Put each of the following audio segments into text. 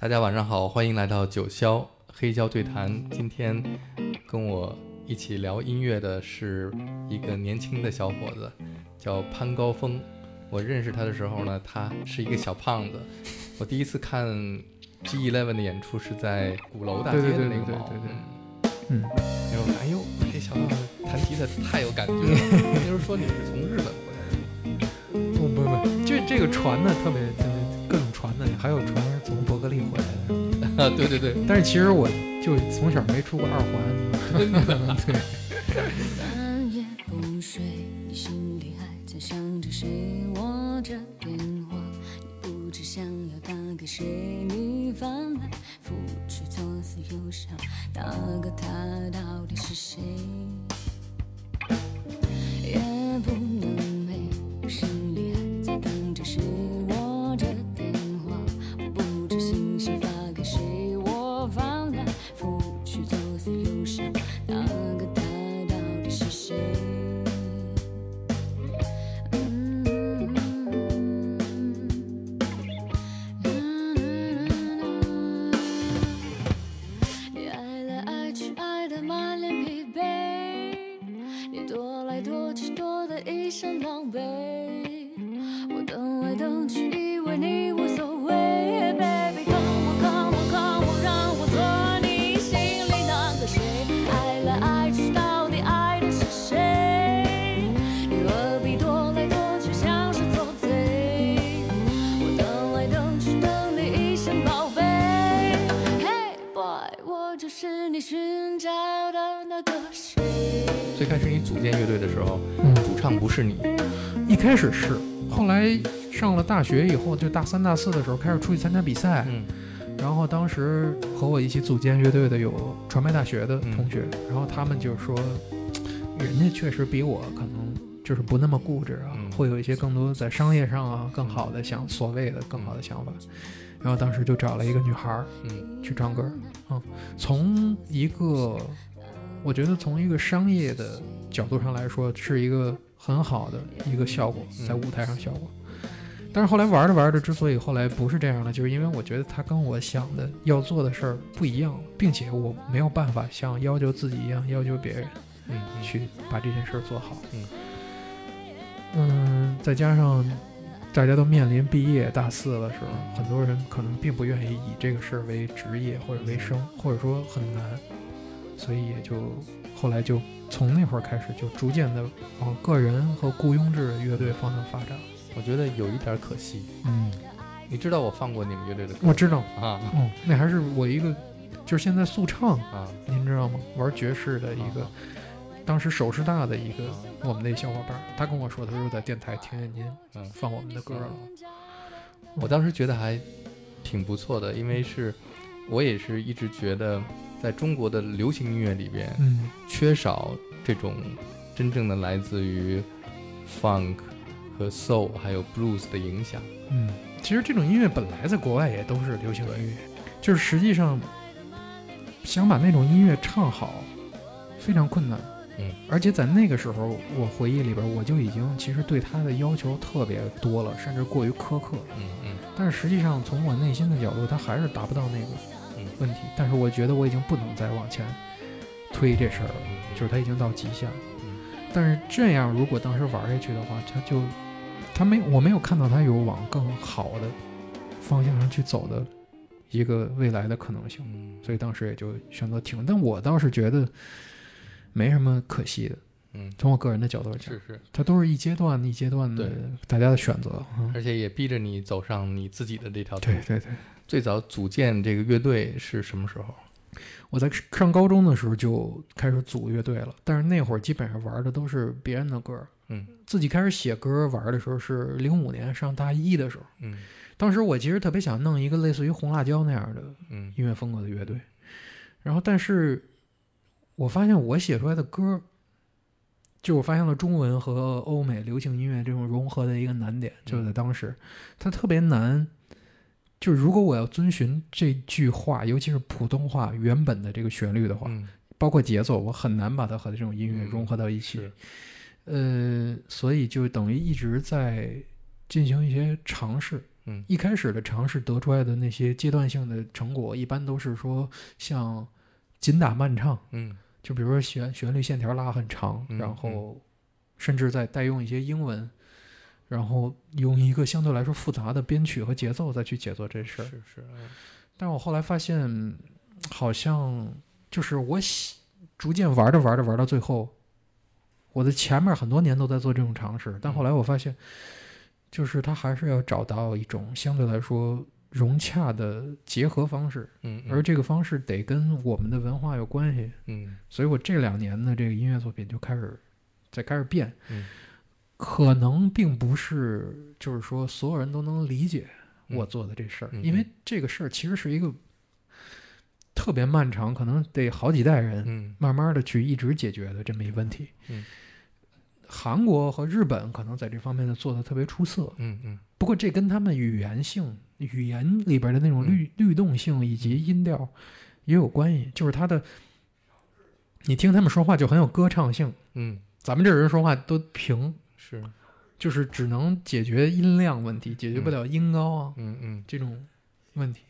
大家晚上好，欢迎来到九霄黑胶对谈。今天跟我一起聊音乐的是一个年轻的小伙子，叫潘高峰。我认识他的时候呢，他是一个小胖子。我第一次看 G Eleven 的演出是在鼓楼大街的那个对对对毛对对嗯，嗯，然后我说哎呦，这小胖子弹吉他太有感觉了。那时候说你是从日本回来的，不不不，这这个传的特别特别各种传的，还有船是从伯克利回来的。啊，对对对，但是其实我就从小没出过二环。对，半夜不睡，你心里还在想着谁？握着电话，你不知想要打给谁？你翻来覆去，左思右想，那个他到底是谁？大学以后，就大三大四的时候开始出去参加比赛，嗯。然后当时和我一起组建乐队的有传媒大学的嗯。同学，然后他们就说，人家确实比我可能就是不那么固执啊，嗯。会有一些更多在商业上啊更好的想所谓的更好的想法，然后当时就找了一个女孩儿嗯。去唱歌，嗯，从一个我觉得从一个商业的角度上来说，是一个很好的一个效果，嗯在舞台上效果。但是后来玩着玩着，之所以后来不是这样的，就是因为我觉得他跟我想的要做的事儿不一样，并且我没有办法像要求自己一样要求别人嗯去把这件事儿做好。嗯。嗯，再加上大家都面临毕业大四的时候，嗯很多人可能并不愿意以这个事儿为职业或者为生，或者说很难，所以也就后来就从那会儿开始，就逐渐的往个人和雇佣制的乐队方向发展。我觉得有一点可惜。嗯，你知道我放过你们乐队的歌我知道，啊嗯，那还是我一个，就是现在速唱，啊您知道吗？玩爵士的一个，啊当时首师大的一个我们那小伙伴，他跟我说，他说在电台听见您嗯放我们的歌了。我当时觉得还挺不错的，因为是我也是一直觉得，在中国的流行音乐里边，嗯缺少这种真正的来自于 funk 和 soul 还有 blues 的影响。嗯，其实这种音乐本来在国外也都是流行音乐，就是实际上想把那种音乐唱好非常困难。嗯，而且在那个时候，我回忆里边我就已经其实对他的要求特别多了，甚至过于苛刻。嗯嗯但是实际上从我内心的角度，他还是达不到那个嗯问题。但是我觉得我已经不能再往前推这事儿了，嗯，就是他已经到极限了。嗯但是这样，如果当时玩下去的话，他就他没我没有看到他有往更好的方向上去走的一个未来的可能性，嗯，所以当时也就选择停。但我倒是觉得没什么可惜的，嗯从我个人的角度来讲是，是，它都是一阶段一阶段的对大家的选择。嗯，而且也逼着你走上你自己的这条路。对对对。最早组建这个乐队是什么时候？我在上高中的时候就开始组乐队了，但是那会儿基本上玩的都是别人的歌，嗯。自己开始写歌玩的时候是零五年上大一的时候。嗯。当时我其实特别想弄一个类似于红辣椒那样的嗯。音乐风格的乐队，然后但是我发现我写出来的歌，就我发现了中文和欧美流行音乐这种融合的一个难点，就是在当时它特别难。就是如果我要遵循这句话，尤其是普通话原本的这个旋律的话，嗯。包括节奏，我很难把它和这种音乐嗯。融合到一起。是呃，所以就等于一直在进行一些尝试，嗯一开始的尝试得出来的那些阶段性的成果，一般都是说像紧打慢唱，嗯就比如说旋旋律线条拉很长，嗯然后甚至再代用一些英文，然后用一个相对来说复杂的编曲和节奏再去解作这事儿。是是，嗯但我后来发现，好像就是我喜逐渐玩着玩着玩到最后，我的前面很多年都在做这种尝试，但后来我发现，就是他还是要找到一种相对来说融洽的结合方式，嗯，而这个方式得跟我们的文化有关系。嗯。所以我这两年的这个音乐作品就开始在开始变，嗯。可能并不是就是说所有人都能理解我做的这事儿，因为这个事儿其实是一个特别漫长，可能得好几代人嗯。慢慢的去一直解决的这么一个问题。嗯韩国和日本可能在这方面的做的特别出色，嗯嗯。不过这跟他们语言性、语言里边的那种律律动性以及音调也有关系。就是他的，你听他们说话就很有歌唱性，嗯，咱们这人说话都平，是，就是只能解决音量问题，解决不了音高啊、嗯嗯。这种问题，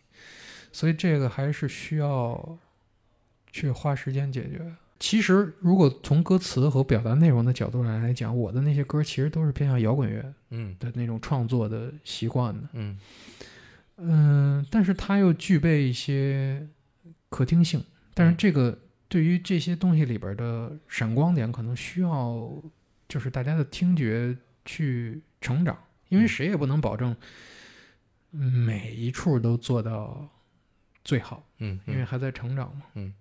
所以这个还是需要去花时间解决。其实，如果从歌词和表达内容的角度上来讲，我的那些歌其实都是偏向摇滚乐嗯。的那种创作的习惯的。嗯。嗯，但是它又具备一些可听性，但是这个对于这些东西里边的闪光点，可能需要就是大家的听觉去成长，因为嗯。谁也不能保证每一处都做到最好，嗯，因为还在成长嘛。嗯，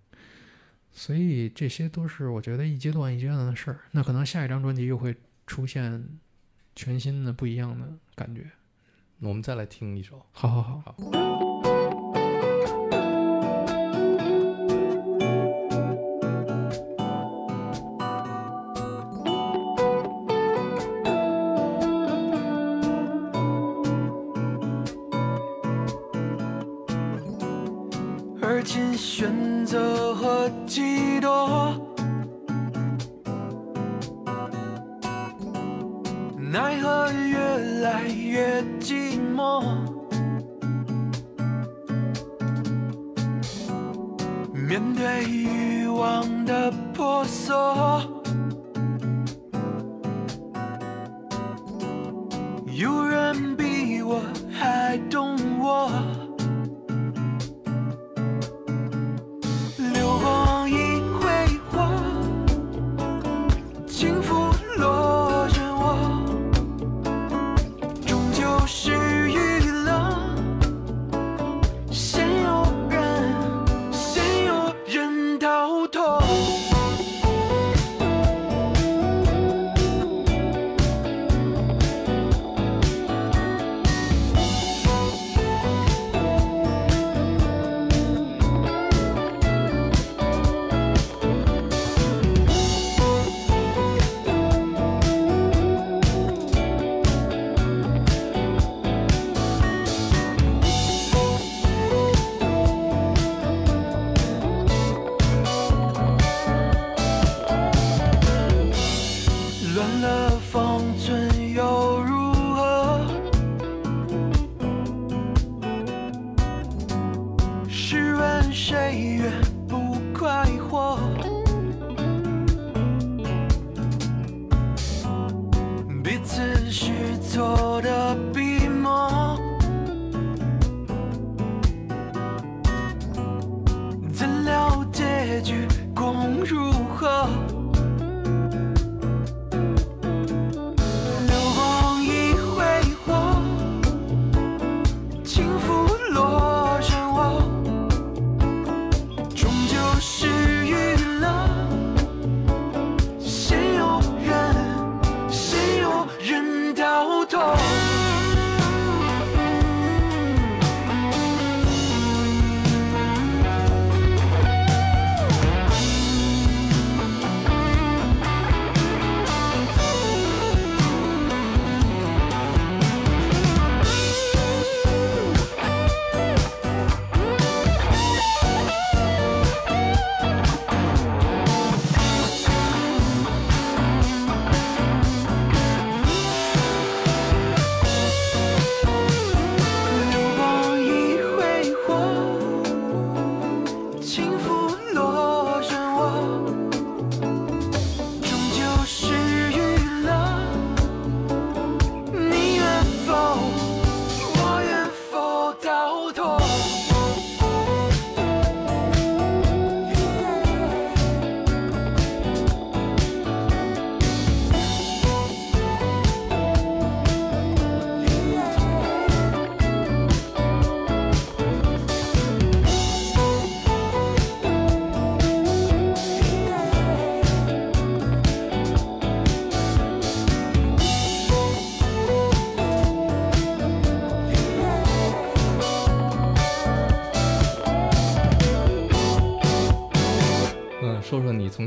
所以这些都是我觉得一阶段一阶段的事儿。那可能下一张专辑又会出现全新的不一样的感觉。我们再来听一首。好好好。好。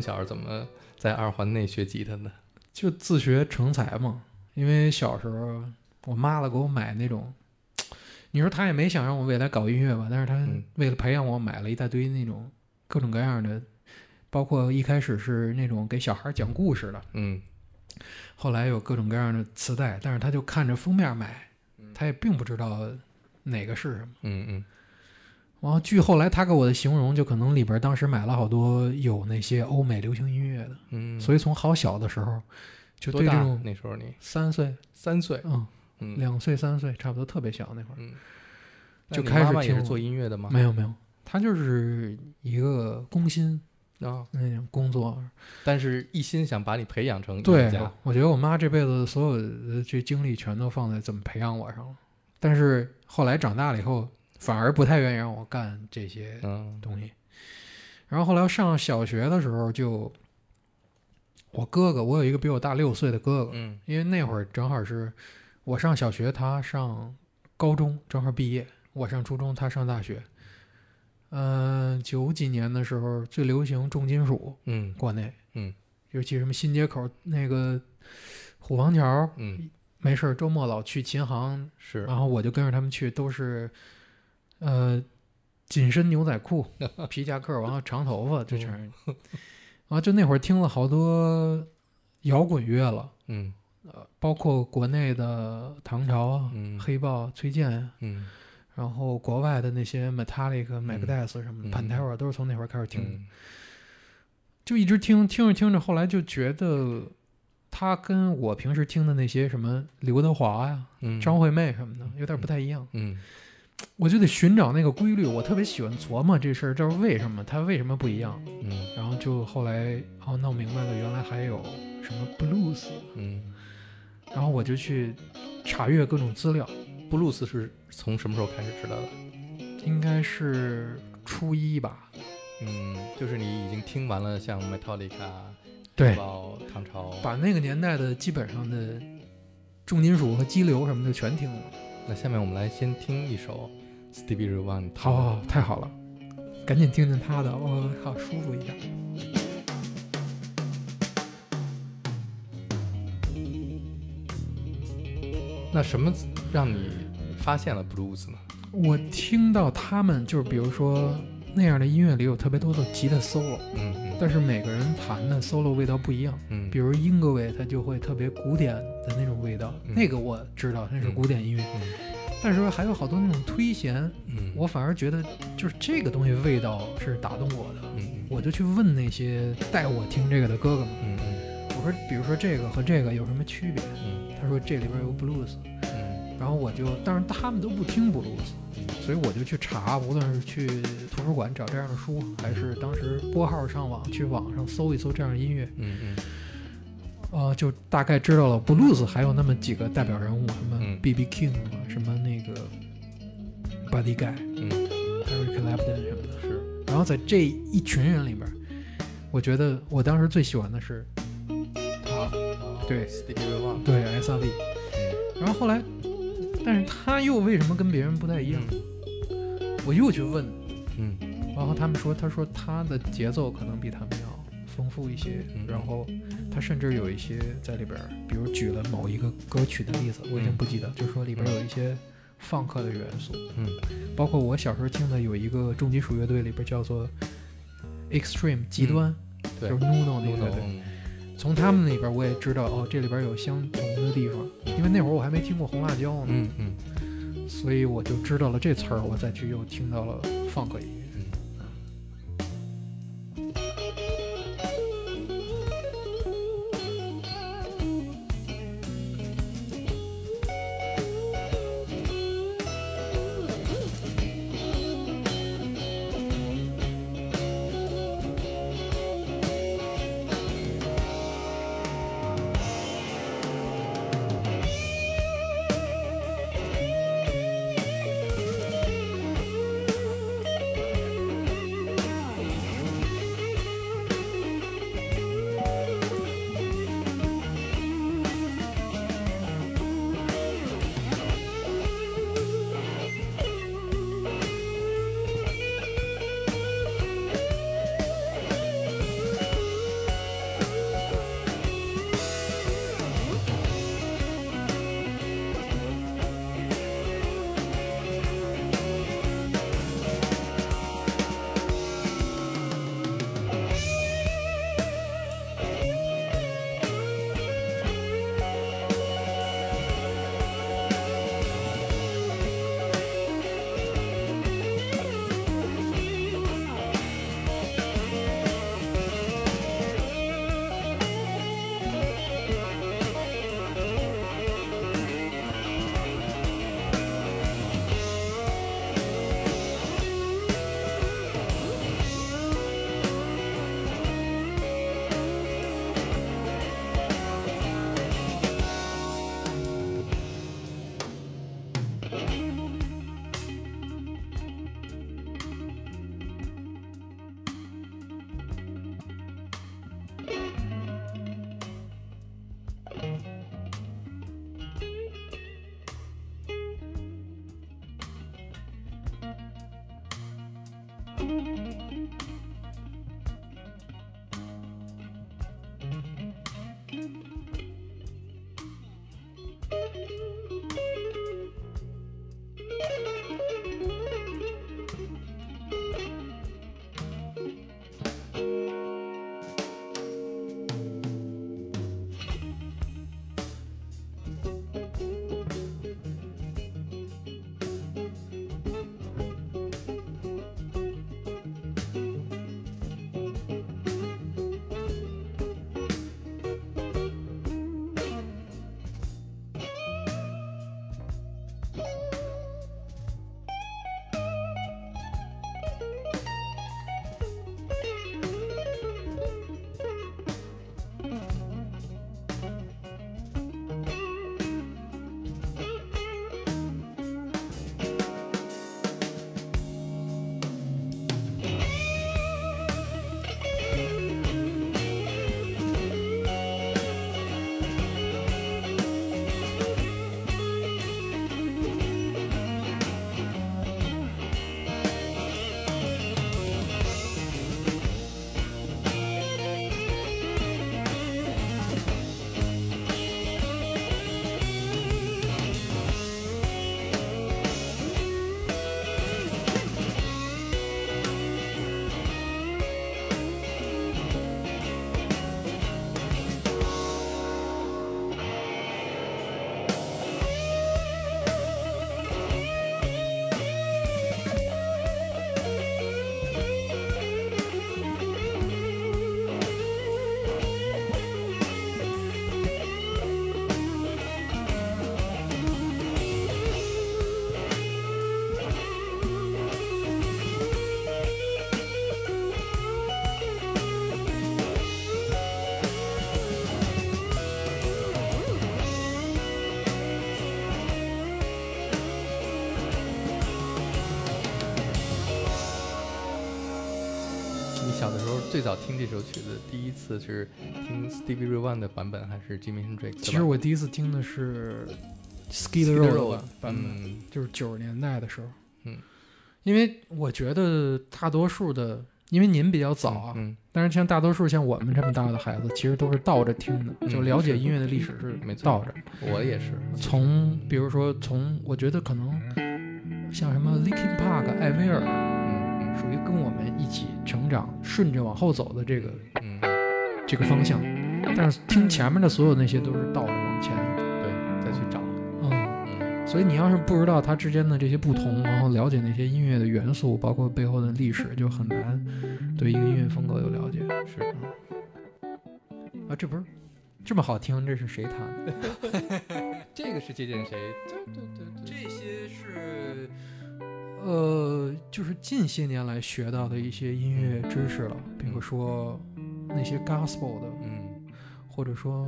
从小怎么在二环内学吉他的？就自学成才嘛。因为小时候我妈了给我买那种，你说她也没想让我未来搞音乐吧，但是她嗯为了培养我，买了一大堆那种各种各样的，包括一开始是那种给小孩讲故事的，嗯后来有各种各样的磁带，但是她就看着封面买，她也并不知道哪个是什么。嗯嗯然后据后来他给我的形容，就可能里边当时买了好多有那些欧美流行音乐的，嗯，所以从好小的时候就对这种那时候你三岁，三岁？嗯，嗯两岁三岁差不多，特别小那会儿。嗯，就开始听做音乐的吗？没有没有，他就是一个工薪啊，那种工作。但是一心想把你培养成对。，我觉得我妈这辈子所有的这精力全都放在怎么培养我上了。但是后来长大了以后，反而不太愿意让我干这些嗯。东西。然后后来上小学的时候就，我哥哥，我有一个比我大六岁的哥哥，嗯。因为那会儿正好是我上小学，他上高中，正好毕业；我上初中，他上大学。嗯、九几年的时候最流行重金属，嗯国内，嗯，尤其什么新街口那个虎坊桥，嗯，没事儿周末老去琴行，是。然后我就跟着他们去，都是呃紧身牛仔裤、皮夹克，完了长头发，这全是。然后就那会儿听了好多摇滚乐了。嗯。呃，包括国内的唐朝啊、嗯。黑豹、崔健啊，嗯。然后国外的那些 Metallica、Megadeth 什么嗯的、Pantera 都是从那会儿开始听就一直听，听着听着，后来就觉得他跟我平时听的那些什么刘德华呀、嗯。张惠妹什么的有点不太一样，嗯我就得寻找那个规律。我特别喜欢琢磨这事儿，这是为什么，它为什么不一样？嗯然后就后来哦闹明白了，原来还有什么 blues，嗯，然后我就去查阅各种资料。blues 是从什么时候开始知道的？应该是初一吧。嗯，就是你已经听完了像 Metallica、对唐朝，把那个年代的基本上的重金属和激流什么的全听了。那下面我们来先听一首 Stevie Ray Vaughan。好好好，太好了，赶紧听听他的，我好舒服一下。那什么让你发现了 blues 呢？我听到他们就是比如说那样的音乐里有特别多的吉他 solo，嗯嗯，但是每个人弹的 solo 味道不一样。嗯，比如英格维，他就会特别古典的那种味道，嗯。那个我知道那是嗯。古典音乐。嗯。但是还有好多那种推弦，嗯，我反而觉得就是这个东西味道是打动我的。嗯嗯我就去问那些带我听这个的哥哥们，嗯嗯。我说，比如说这个和这个有什么区别？嗯。他说这里边有 blues，嗯。然后我就，但是他们都不听 blues，所以我就去查，无论是去图书馆找这样的书，还是当时拨号上网去网上搜一搜这样的音乐，嗯嗯呃，就大概知道了 blues 还有那么几个代表人物，什么嗯 B.B. King 啊，什么那个 Buddy Guy、嗯 Eric Clapton 什么的。是然后在这一群人里边，我觉得我当时最喜欢的是他，对，Stevie Ray Vaughan。对 S.R.V。然后后来，但是他又为什么跟别人不太一样？我又去问，嗯。然后他们说，他说他的节奏可能比他们要丰富一些，嗯。然后他甚至有一些在里边，比如举了某一个歌曲的例子，我已经不记得，就是说里边有一些放克的元素，嗯。包括我小时候听的有一个重金属乐队里边叫做 Extreme 极端，对就是 Nuno 那个乐 Nuno，队。嗯从他们那边我也知道哦，这里边有相同的地方，因为那会儿我还没听过红辣椒呢，嗯嗯。所以我就知道了这词儿，我再去又听到了放克音最早听这首曲子，第一次是听 Stevie Ray Vaughan 的版本，还是版本？其实我第一次听的是 Skid Row 版本，嗯就是九十年代的时候。嗯，因为我觉得大多数的，因为您比较早啊，嗯，但是像大多数像我们这么大的孩子，其实都是倒着听的，嗯就了解音乐的历史是没错倒着。嗯我也是。从比如说从，我觉得可能像什么 Linkin Park、艾薇儿，嗯属于跟我们一起成长、顺着往后走的这个嗯嗯，这个方向。但是听前面的所有那些都是倒着往前，对，再去找。嗯，嗯所以你要是不知道它之间的这些不同，然后了解那些音乐的元素，包括背后的历史，就很难对一个音乐风格有了解。是。啊，这不是这么好听，这是谁弹的？这个是借鉴谁？对对对这些是，呃，就是近些年来学到的一些音乐知识了，比如说那些 gospel 的，嗯，或者说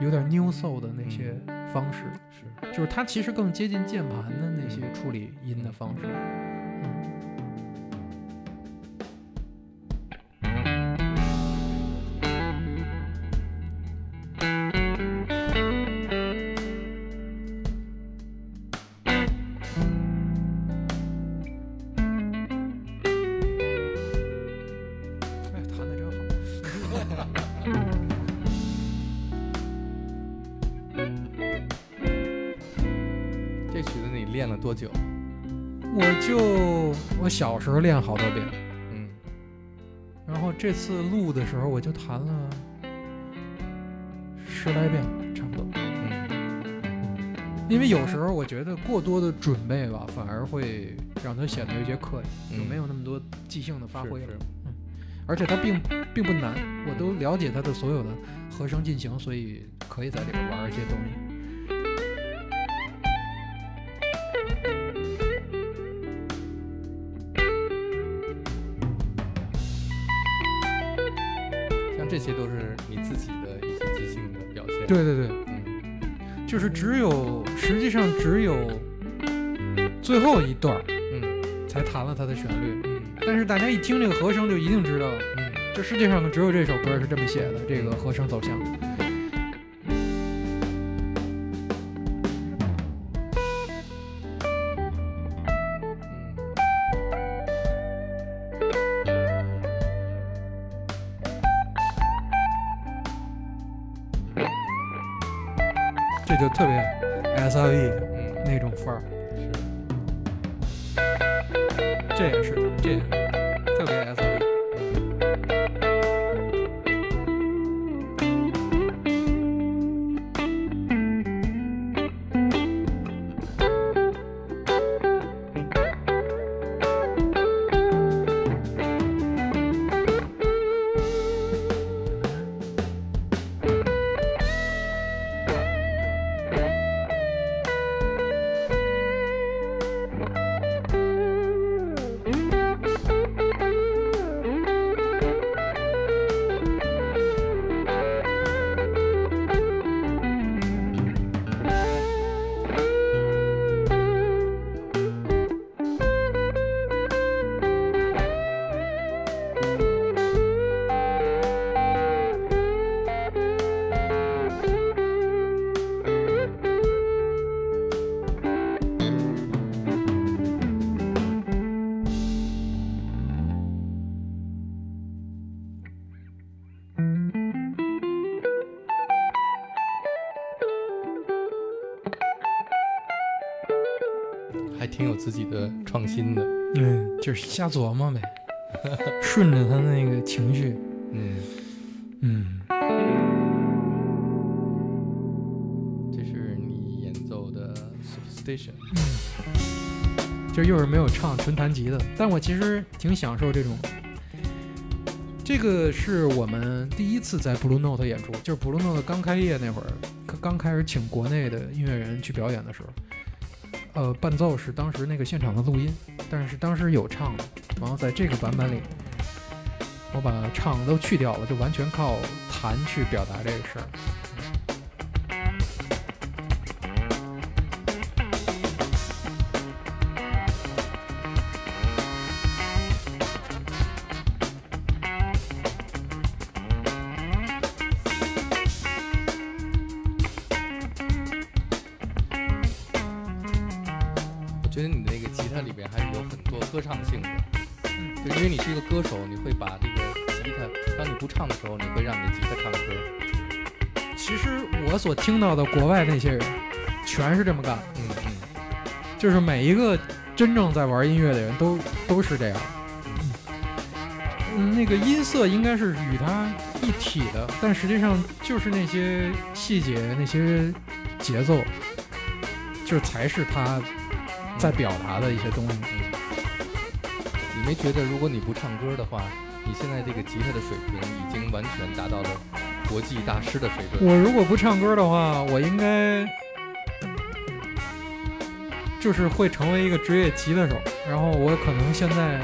有点 new soul 的那些方式，是。就是它其实更接近键盘的那些处理音的方式。小时候练好多遍，嗯然后这次录的时候我就弹了十来遍，差不多。嗯因为有时候我觉得过多的准备吧，反而会让它显得有些刻意，就嗯没有那么多即兴的发挥了。是是而且它并并不难，我都了解它的所有的和声进行，所以可以在里边玩一些东西。对对对，嗯。就是只有实际上只有最后一段儿嗯。才弹了它的旋律，嗯。但是大家一听这个和声就一定知道，嗯，这世界上只有这首歌是这么写的，这个和声走向。这就特别 S V 嗯，那种范儿，是。这也是，这也瞎琢磨呗，顺着他那个情绪。嗯，嗯，这是你演奏的 Superstation 嗯。就又是没有唱，纯弹吉的。但我其实挺享受这种。这个是我们第一次在 Blue Note 演出，就是 Blue Note 刚开业那会儿，刚刚开始请国内的音乐人去表演的时候，呃，伴奏是当时那个现场的录音，但是当时有唱的，然后在这个版本里，我把唱都去掉了，就完全靠弹去表达这个事儿。听到的国外那些人，全是这么干。嗯嗯就是每一个真正在玩音乐的人都都是这样。嗯，那个音色应该是与它一体的，但实际上就是那些细节、那些节奏，就是才是他在表达的一些东西。你没觉得如果你不唱歌的话，你现在这个吉他的水平已经完全达到了国际大师的水准？我如果不唱歌的话，我应该就是会成为一个职业吉他手，然后我可能现在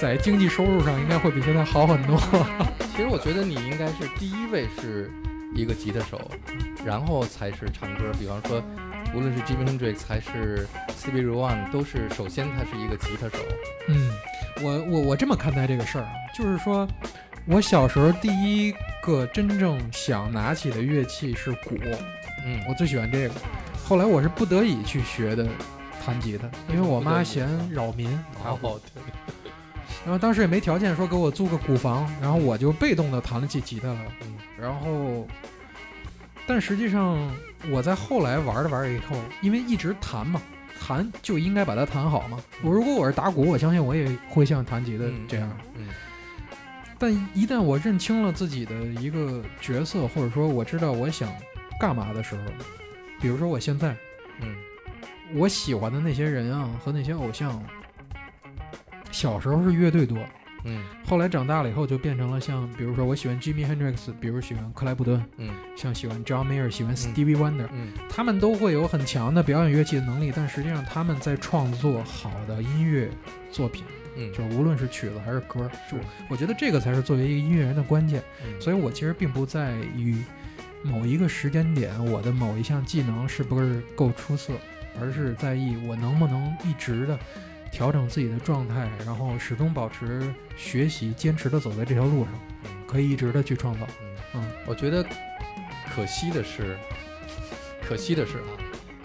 在经济收入上应该会比现在好很多。其实我觉得你应该是第一位是一个吉他手，然后才是唱歌。比方说，无论是 Jimi Hendrix 还是 Stevie Ray Vaughan，都是首先他是一个吉他手。嗯，我我我这么看待这个事儿啊，就是说我小时候第一个真正想拿起的乐器是鼓，嗯我最喜欢这个。后来我是不得已去学的弹吉他，因为我妈嫌扰民。然后当时也没条件说给我租个鼓房，然后我就被动的弹了起吉他了。嗯然后，但实际上我在后来玩着玩着以后，因为一直弹嘛，弹就应该把它弹好嘛。我如果我是打鼓，我相信我也会像弹吉他嗯这样。嗯但一旦我认清了自己的一个角色，或者说我知道我想干嘛的时候，比如说我现在嗯。我喜欢的那些人啊和那些偶像，小时候是乐队多，嗯。后来长大了以后就变成了像，比如说我喜欢 Jimi Hendrix，比如喜欢克莱布顿，嗯像喜欢 John Mayer，喜欢 Stevie Wonder，、嗯。他们都会有很强的表演乐器的能力，但实际上他们在创作好的音乐作品，嗯，就无论是曲子还是歌，就我觉得这个才是作为一个音乐人的关键。嗯所以我其实并不在于某一个时间点我的某一项技能是不是够出色，而是在意我能不能一直的调整自己的状态，然后始终保持学习，坚持的走在这条路上，嗯可以一直的去创造。嗯嗯，我觉得可惜的是，可惜的是啊，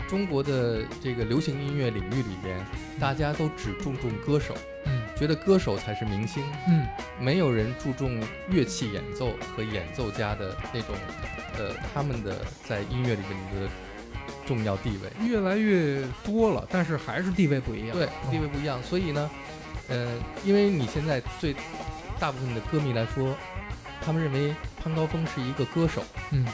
中国的这个流行音乐领域里边，大家都只注重歌手，嗯，觉得歌手才是明星，嗯，没有人注重乐器演奏和演奏家的那种，呃，他们的在音乐里面的重要地位。越来越多了，但是还是地位不一样。对，嗯地位不一样。所以呢，呃，因为你现在对大部分的歌迷来说，他们认为潘高峰是一个歌手，嗯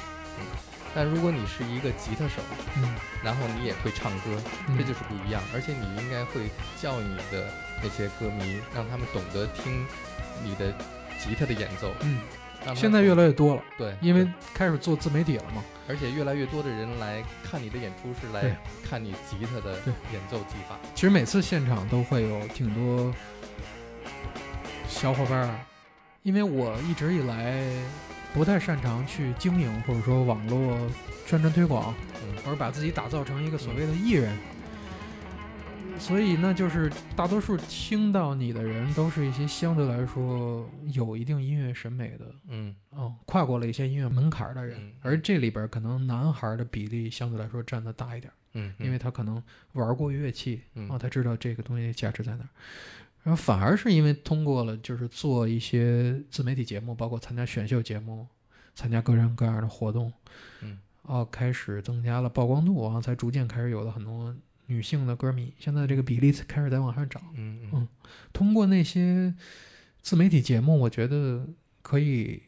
但如果你是一个吉他手，嗯，然后你也会唱歌，嗯这就是不一样。而且你应该会叫你的那些歌迷，让他们懂得听你的吉他的演奏。嗯，现在越来越多了，对，因为开始做自媒体了嘛。而且越来越多的人来看你的演出，是来看你吉他的演奏技法。其实每次现场都会有挺多小伙伴儿，因为我一直以来不太擅长去经营或者说网络宣传推广，嗯或者把自己打造成一个所谓的艺人。所以那，就是大多数听到你的人都是一些相对来说有一定音乐审美的，嗯。哦，跨过了一些音乐门槛儿的人嗯，而这里边儿可能男孩儿的比例相对来说占的大一点儿。嗯，因为他可能玩过乐器，嗯。哦，他知道这个东西价值在哪儿。然后反而是因为通过了就是做一些自媒体节目，包括参加选秀节目，参加各种各样的活动，嗯，哦，开始增加了曝光度，然后才逐渐开始有了很多女性的歌迷。现在这个比例开始在往上涨。嗯嗯嗯通过那些自媒体节目，我觉得可以。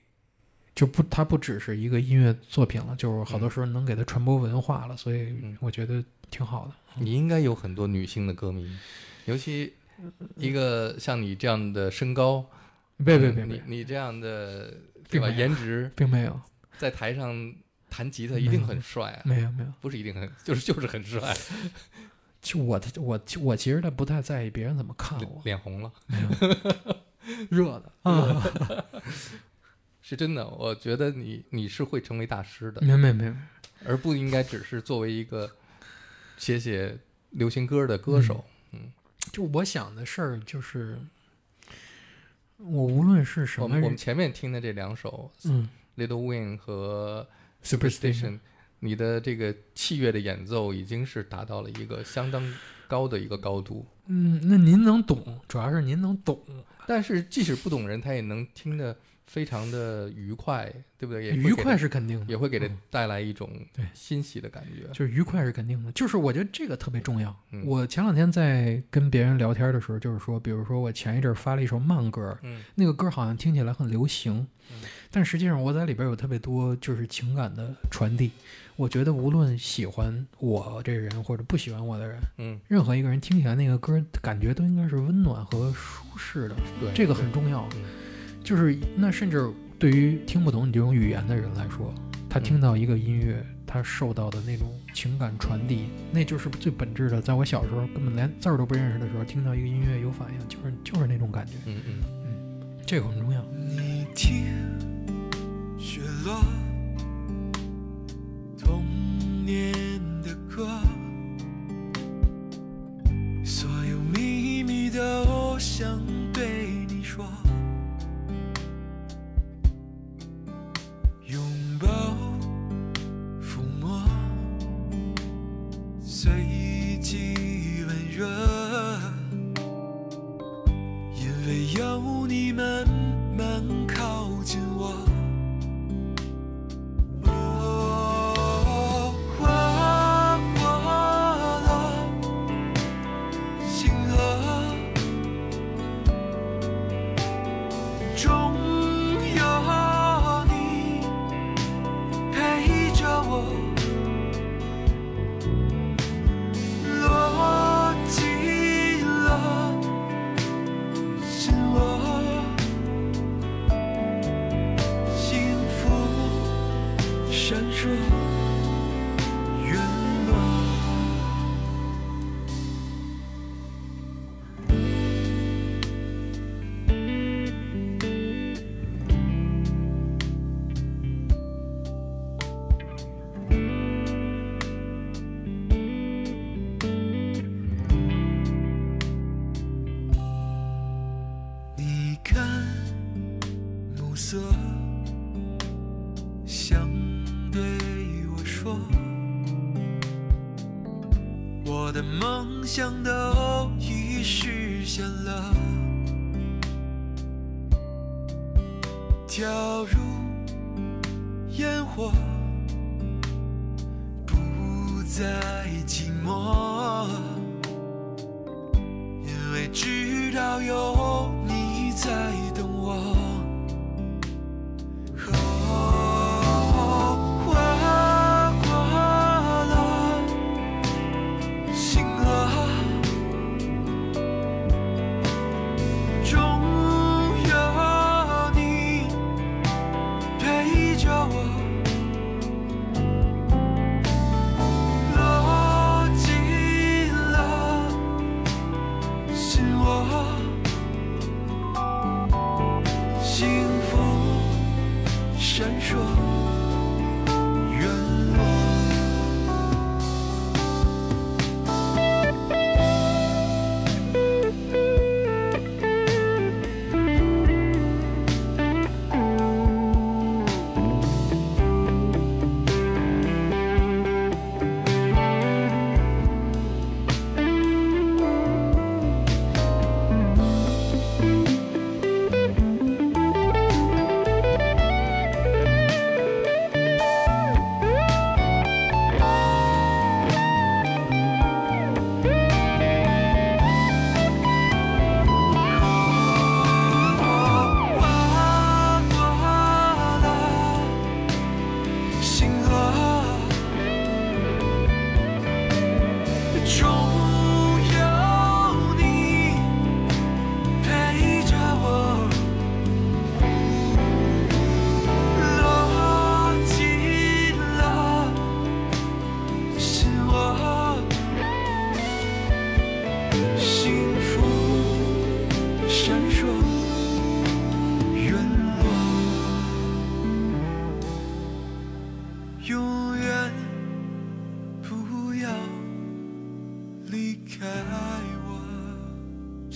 就不，它不只是一个音乐作品了，就是好多时候能给它传播文化了，所以嗯我觉得挺好的。你应该有很多女性的歌迷，尤其一个像你这样的身高，别别别你你这样的对吧？颜值并没有，在台上弹吉他一定很帅啊，没有没有，不是一定很，就是就是很帅，就我的我我其实他不太在意别人怎么看我，脸红了，没有 热的啊，是真的。我觉得你你是会成为大师的，没有没有没有，而不应该只是作为一个写写流行歌的歌手。嗯。就我想的事儿就是，我无论是什么我们，前面听的这两首嗯《Little Wing》和 Superstition 你的这个器乐的演奏已经是达到了一个相当高的一个高度。嗯，那您能懂，主要是您能懂，但是即使不懂人，他也能听得非常的愉快，对不对？也愉快是肯定的，也会给他嗯带来一种对欣喜的感觉。就是愉快是肯定的，就是我觉得这个特别重要。嗯我前两天在跟别人聊天的时候，就是说，比如说我前一阵儿发了一首慢歌，嗯那个歌好像听起来很流行，嗯但实际上我在里边有特别多就是情感的传递。我觉得无论喜欢我这人或者不喜欢我的人，嗯，任何一个人听起来那个歌感觉都应该是温暖和舒适的，对，这个很重要。嗯就是那甚至对于听不懂你这种语言的人来说，他听到一个音乐，他受到的那种情感传递，那就是最本质的。在我小时候根本连字儿都不认识的时候，听到一个音乐有反应，就是就是那种感觉，嗯嗯这个很重要。你听，雪落，童年的歌，所有秘密都想对拥抱，抚摸，随意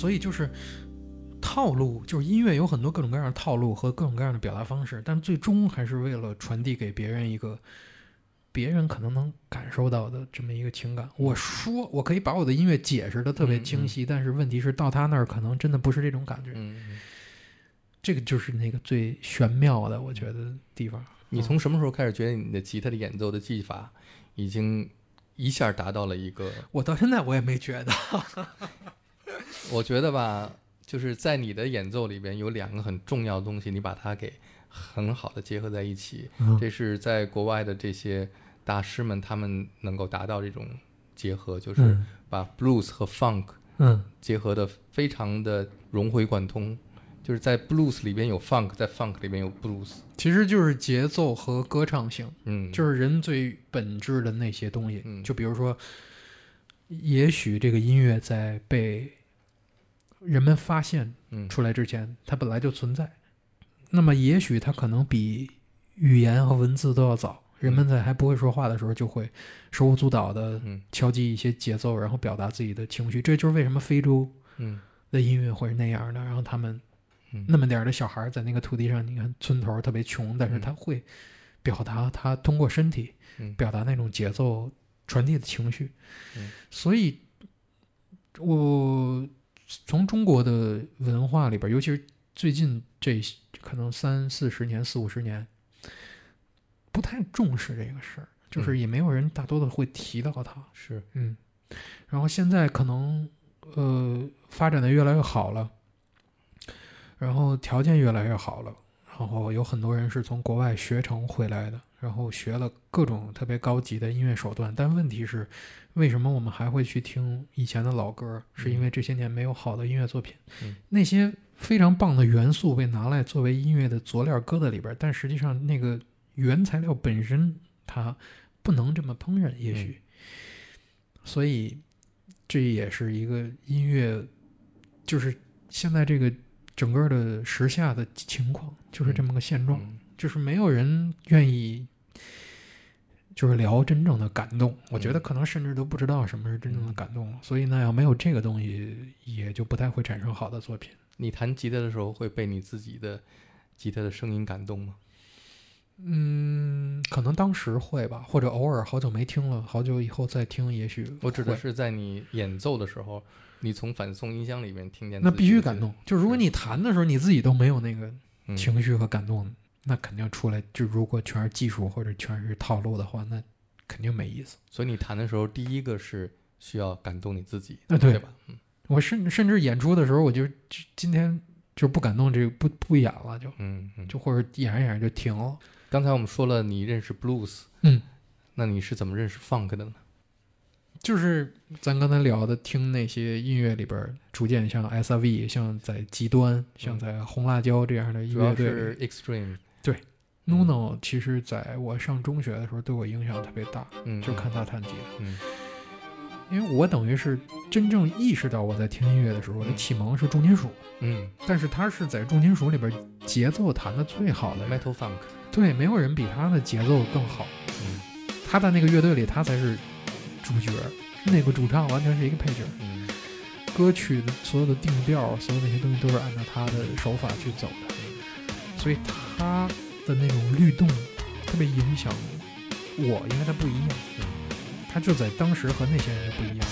所以就是套路，就是音乐有很多各种各样的套路和各种各样的表达方式，但最终还是为了传递给别人一个别人可能能感受到的这么一个情感。我说我可以把我的音乐解释的特别清晰，但是问题是到他那儿可能真的不是这种感觉。这个就是那个最玄妙的，我觉得地方。你从什么时候开始觉得你的吉他的演奏的技法已经一下达到了一个？我到现在我也没觉得，我觉得吧，就是在你的演奏里边有两个很重要的东西，你把它给很好的结合在一起。嗯这是在国外的这些大师们他们能够达到这种结合，就是嗯把 blues 和 funk 嗯结合的非常的融会贯通。就是在 blues 里边有 funk，在 funk 里边有 blues。其实就是节奏和歌唱性。嗯，就是人最本质的那些东西。嗯就比如说，也许这个音乐在被人们发现嗯出来之前，它本来就存在。那么，也许它可能比语言和文字都要早。人们在还不会说话的时候，就会手舞足蹈的嗯敲击一些节奏，然后表达自己的情绪。这就是为什么非洲嗯的音乐会是那样的。然后他们嗯那么点儿的小孩儿在那个土地上，你看村头特别穷，但是他会表达，他通过身体嗯表达那种节奏传递的情绪。嗯所以，我从中国的文化里边，尤其是最近这可能三四十年、四五十年，不太重视这个事儿，就是嗯也没有人大多的会提到它。是嗯，然后现在可能呃发展的越来越好了，然后条件越来越好了，然后有很多人是从国外学成回来的，然后学了各种特别高级的音乐手段。但问题是，为什么我们还会去听以前的老歌？是因为这些年没有好的音乐作品，嗯那些非常棒的元素被拿来作为音乐的佐料搁在里边，但实际上那个原材料本身它不能这么烹饪，也许。所以这也是一个音乐，就是现在这个整个的时下的情况，就是这么个现状，嗯就是没有人愿意。就是聊真正的感动，我觉得可能甚至都不知道什么是真正的感动了。所以呢，要没有这个东西，也就不太会产生好的作品。你弹吉他的时候会被你自己的吉他的声音感动吗？嗯，可能当时会吧，或者偶尔好久没听了，好久以后再听，也许我指的是在你演奏的时候，你从反送音箱里面听见的那必须感动。就如果你弹的时候，你自己都没有那个嗯情绪和感动，那肯定出来。就如果全是技术或者全是套路的话，那肯定没意思。所以你弹的时候，第一个是需要感动你自己，啊对吧？嗯我甚甚至演出的时候，我就就今天就不感动，这个不不演了，就嗯嗯。就或者演着演着就停了。刚才我们说了，你认识 blues，嗯，那你是怎么认识 funk 的呢？就是咱刚才聊的，听那些音乐里边儿，逐渐像 S R V，像在极端，像在红辣椒这样的音主乐队要是。extreme，Nuno 其实在我上中学的时候对我影响特别大，嗯，就看他弹吉他，嗯。因为我等于是真正意识到我在听音乐的时候，我的启蒙是重金属，嗯。但是他是在重金属里边节奏弹的最好的，，metal funk，对，没有人比他的节奏更好。嗯。他在那个乐队里，他才是主角，那个主唱完全是一个配角。嗯。歌曲的所有的定调，所有那些东西都是按照他的手法去走的，所以他的那种律动特别影响我，因为他不一样，他就在当时和那些人就不一样。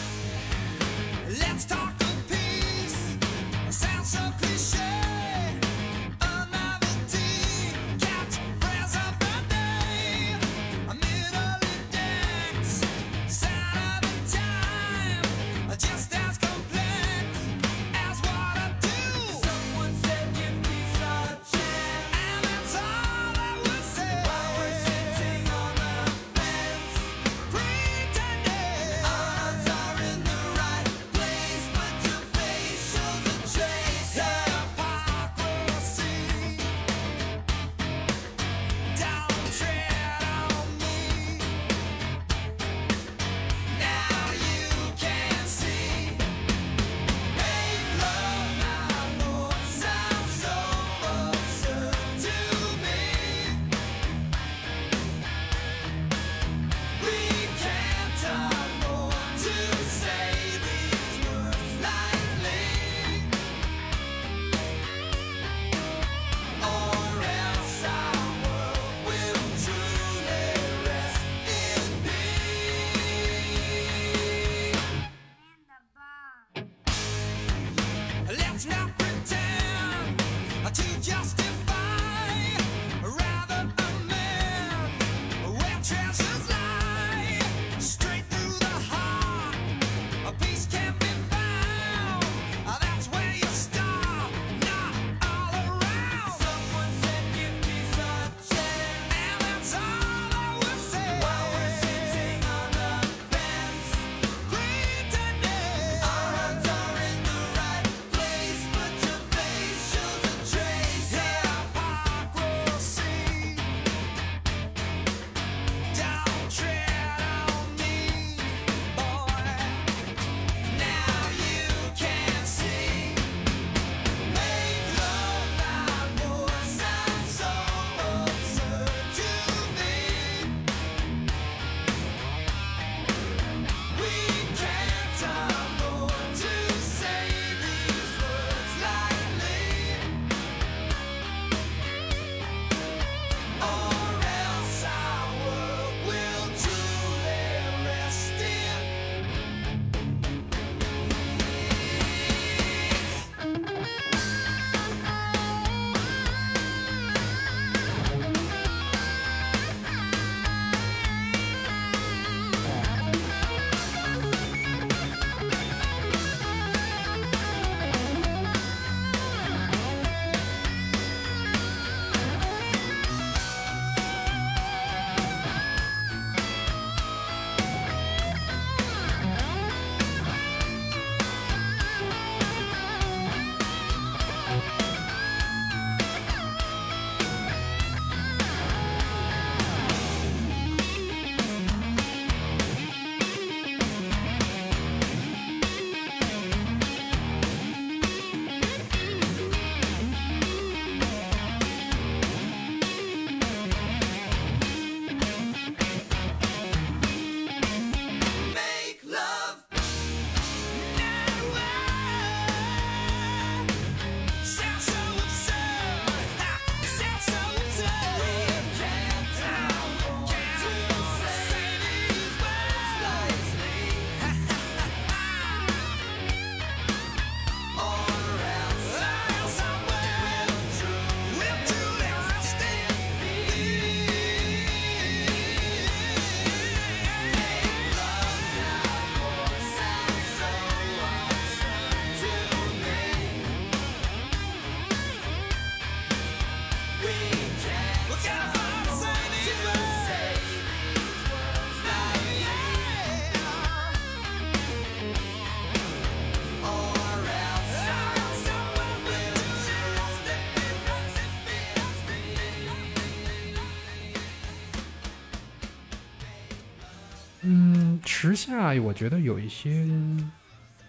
时下我觉得有一些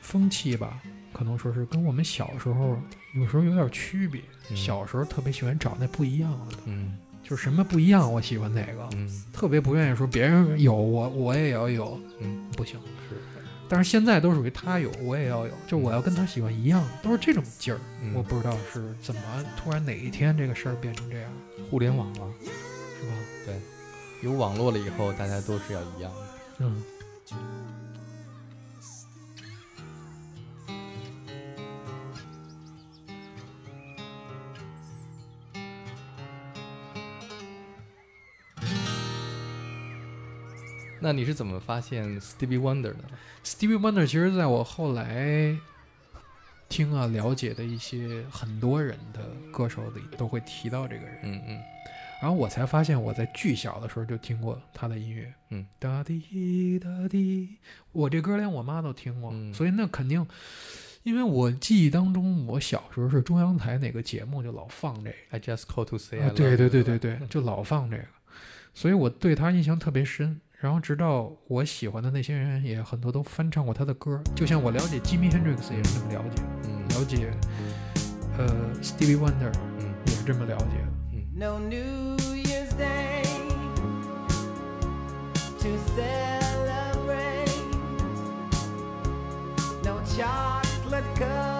风气吧，可能说是跟我们小时候有时候有点区别。嗯小时候特别喜欢找那不一样的，嗯就是什么不一样，我喜欢哪个，嗯特别不愿意说别人有我我也要有，嗯，不行。是，但是现在都属于他有我也要有，就我要跟他喜欢一样，都是这种劲儿。嗯我不知道是怎么突然哪一天这个事儿变成这样，互联网了，是吧？对有网络了以后，大家都是要一样的。嗯。那你是怎么发现 Stevie Wonder 的？Stevie Wonder 其实在我后来听啊了解的一些很多人的歌手里都会提到这个人，嗯嗯。然后我才发现我在巨小的时候就听过他的音乐，嗯，哒滴哒滴，我这歌连我妈都听过，嗯。所以那肯定，因为我记忆当中我小时候是中央台哪个节目就老放这个。，I just call to say 啊对对对对对，就老放这个，所以我对他印象特别深。然后直到我喜欢的那些人也很多都翻唱过他的歌，就像我了解 Jimi Hendrix 也是这么了解，嗯了解呃 Stevie Wonder 嗯也是这么了解的。嗯 No New Year's Day to celebrate. No chocolate covered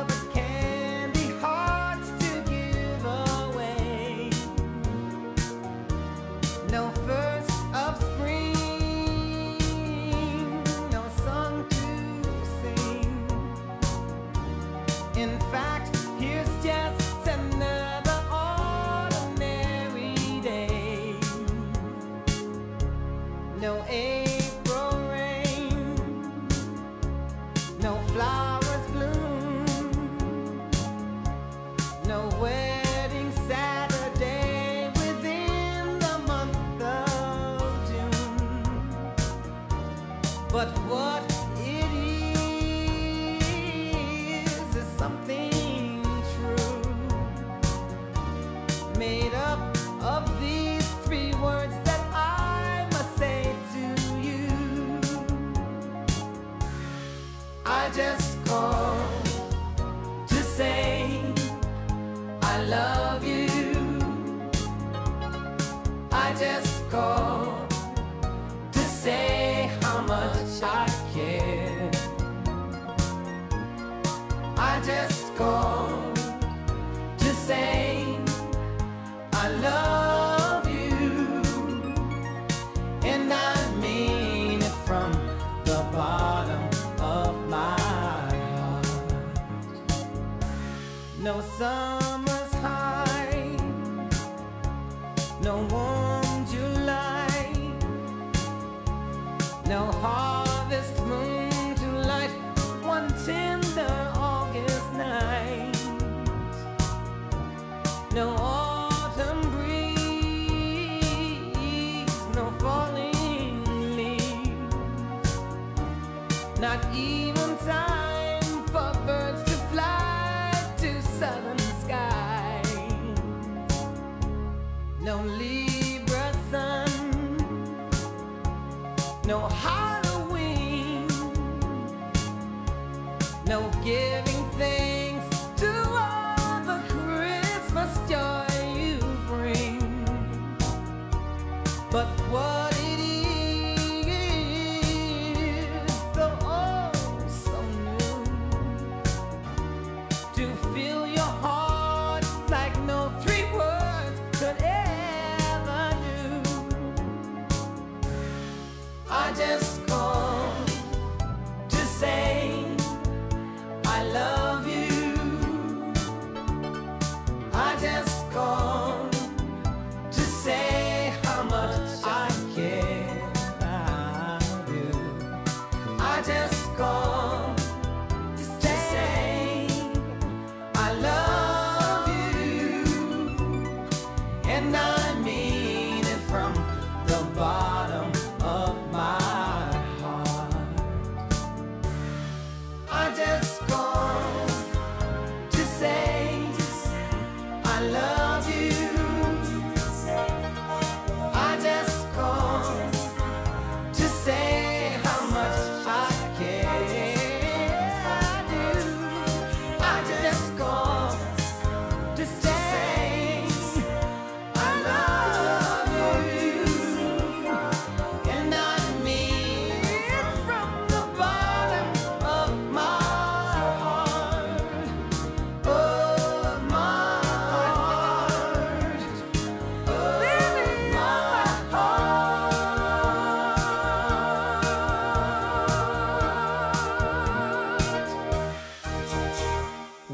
give.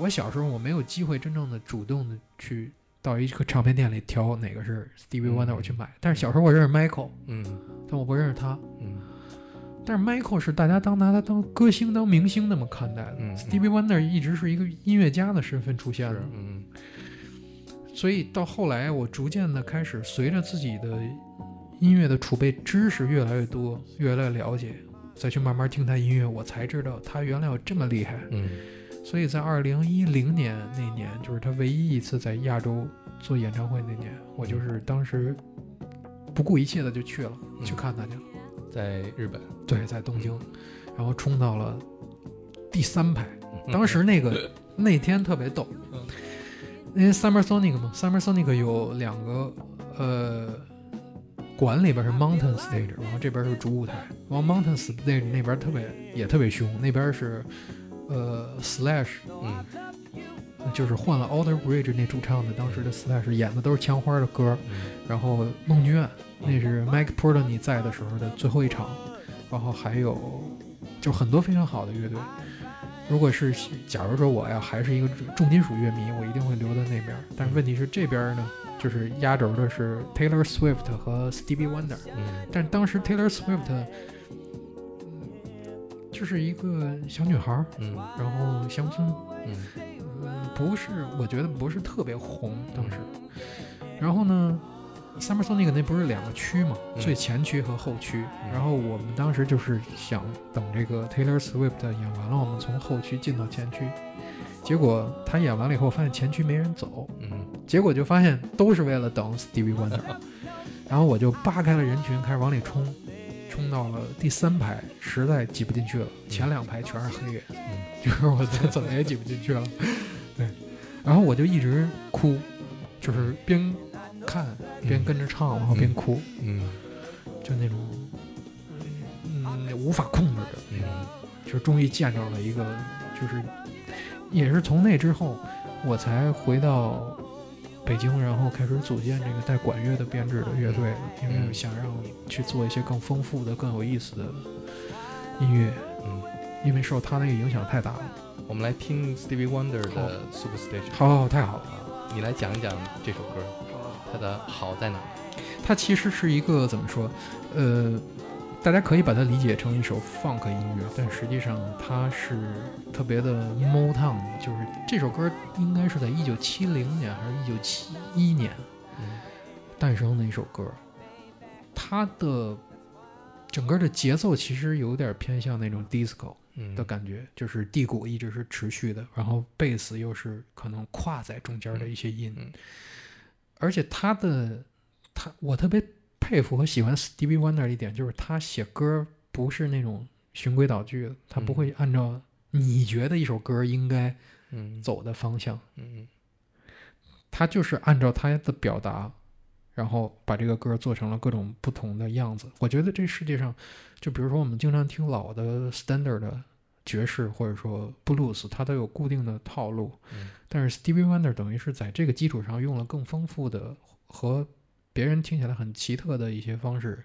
我小时候我没有机会真正的主动的去到一个唱片店里挑哪个是 Stevie 嗯 Wonder 我去买，但是小时候我认识 Michael，嗯但我不认识他。嗯但是 Michael 是大家当拿他当歌星、当明星那么看待的、嗯嗯 s t e v i e Wonder 一直是一个音乐家的身份出现的，嗯所以到后来我逐渐的开始随着自己的音乐的储备知识越来越多，越来越了解，再去慢慢听他音乐，我才知道他原来有这么厉害。嗯所以在二零一零年那年，就是他唯一一次在亚洲做演唱会那年，我就是当时不顾一切的就去了，嗯。去看他去了。在日本，对，在东京，然后冲到了第三排。嗯。当时那个那天特别逗，因为 Summer Sonic 嘛，Summer Sonic 有两个呃馆里边是 Mountain Stage，然后这边是主舞台，然后 Mountain Stage 那边特别也特别凶，那边是呃 Slash，嗯就是换了 Alter Bridge 那主唱的，当时的 Slash 演的都是枪花的歌，嗯然后梦剧院那是 Mike Portnoy 在的时候的最后一场，然后还有就很多非常好的乐队。如果是假如说我要还是一个重金属乐迷，我一定会留在那边。但是问题是这边呢，就是压轴的是 Taylor Swift 和 Stevie Wonder，嗯但当时 Taylor Swift 嗯就是一个小女孩儿，嗯。然后乡村，嗯。嗯，不是，我觉得不是特别红当时。然后呢，Summer Sonic 那不是两个区嘛，嗯。最前区和后区。嗯。然后我们当时就是想等这个 Taylor Swift 演完了，我们从后区进到前区。结果他演完了以后，发现前区没人走，嗯。结果就发现都是为了等 Stevie Wonder。然后我就扒开了人群，开始往里冲，冲到了第三排，实在挤不进去了，前两排全是黑人，嗯 就是我怎怎么也挤不进去了。对，然后我就一直哭，就是边看边跟着唱，然后边哭，嗯就那种嗯无法控制的，嗯就终于见着了一个，就是也是从那之后，我才回到北京，然后开始组建这个带管乐的编制的乐队，因为嗯想让去做一些更丰富的、更有意思的音乐，嗯，因为受他那个影响太大了。我们来听 Stevie Wonder 的 Superstation。好好好，太好了。啊，你来讲一讲这首歌，它的好在哪？它其实是一个怎么说？呃，大家可以把它理解成一首 funk 音乐，但实际上它是特别的 Motown，就是这首歌应该是在一九七零年还是一九七一年嗯诞生的一首歌。它的整个的节奏其实有点偏向那种 disco 嗯。的感觉，就是地鼓一直是持续的，然后贝斯又是可能跨在中间的一些音，嗯。而且它的它我特别佩服和喜欢 Stevie Wonder 一点，就是他写歌不是那种循规蹈矩的，他不嗯会按照你觉得一首歌应该嗯。走的方向，嗯。他就是按照他的表达，然后把这个歌做成了各种不同的样子。我觉得这世界上，就比如说我们经常听老的 standard 的爵士或者说布鲁斯，它都有固定的套路，嗯。但是 Stevie Wonder 等于是在这个基础上用了更丰富的和别人听起来很奇特的一些方式，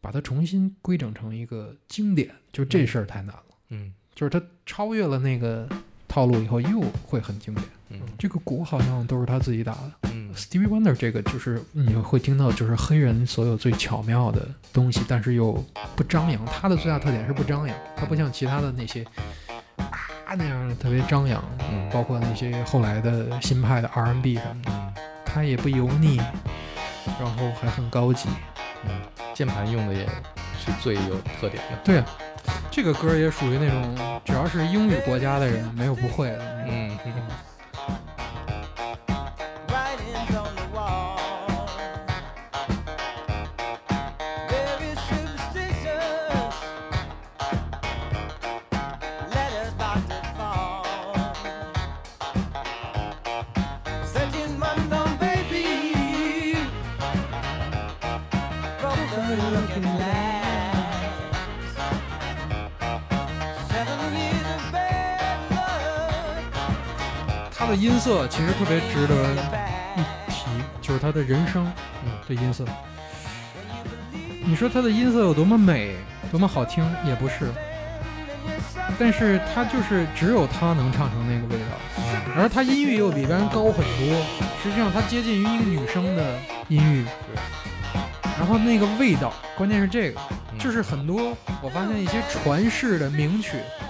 把它重新规整成一个经典。就这事儿太难了，嗯就是它超越了那个套路以后，又会很经典。嗯这个鼓好像都是他自己打的。嗯 Stevie Wonder 这个就是你会听到，就是黑人所有最巧妙的东西，但是又不张扬。他的最大特点是不张扬，他不像其他的那些啊那样的特别张扬，嗯包括那些后来的新派的 R&B 什么的，嗯他也不油腻，然后还很高级。嗯，键盘用的也是最有特点的。对啊，这个歌也属于那种只要是英语国家的人没有不会的。嗯嗯的音色其实特别值得一提，就是他的人声嗯的音色。你说他的音色有多么美，多么好听，也不是。但是他就是只有他能唱成那个味道，而他音域又比别人高很多。实际上，他接近于一个女生的音域。然后那个味道，关键是这个，嗯就是很多我发现一些传世的名曲，嗯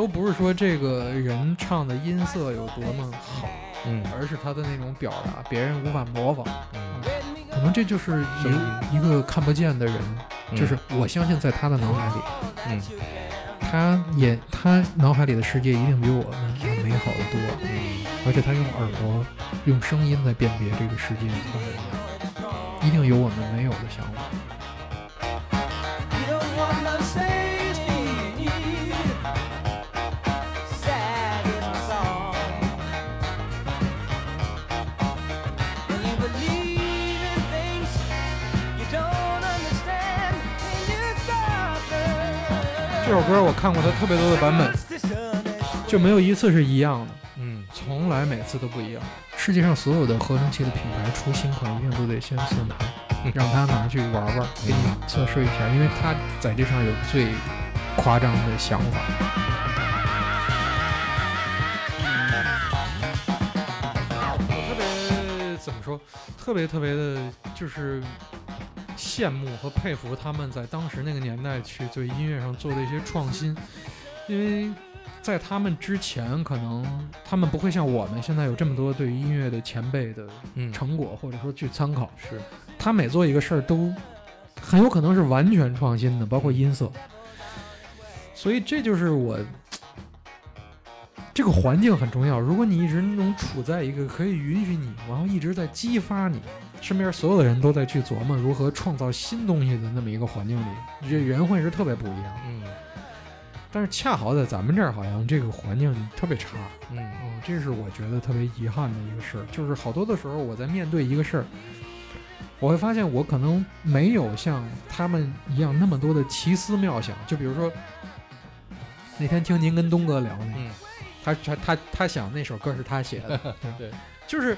都不是说这个人唱的音色有多么好，嗯而是他的那种表达，别人无法模仿。嗯可能这就是一一个看不见的人，嗯就是我相信在他的脑海里，嗯他也他脑海里的世界一定比我们要美好的多，嗯而且他用耳朵、用声音在辨别这个世界一定有我们没有的想法。这首歌我看过它特别多的版本，就没有一次是一样的。嗯从来每次都不一样。世界上所有的合成器的品牌出新款，一定都得先送他，让他拿去玩玩，给你测试一下，因为他在这上有最夸张的想法。我特别怎么说？特别特别的，就是羡慕和佩服他们在当时那个年代去对音乐上做的一些创新，因为在他们之前，可能他们不会像我们现在有这么多对于音乐的前辈的嗯成果，或者说去参考。是他每做一个事儿都很有可能是完全创新的，包括音色。所以这就是我这个环境很重要。如果你一直能处在一个可以允许你，然后一直在激发你，身边所有的人都在去琢磨如何创造新东西的那么一个环境里，这人会是特别不一样。嗯。但是恰好在咱们这儿，好像这个环境特别差。嗯。嗯，这是我觉得特别遗憾的一个事儿，就是好多的时候我在面对一个事儿，我会发现我可能没有像他们一样那么多的奇思妙想。就比如说那天听您跟东哥聊那个，嗯。他他他他想那首歌是他写的，对，就是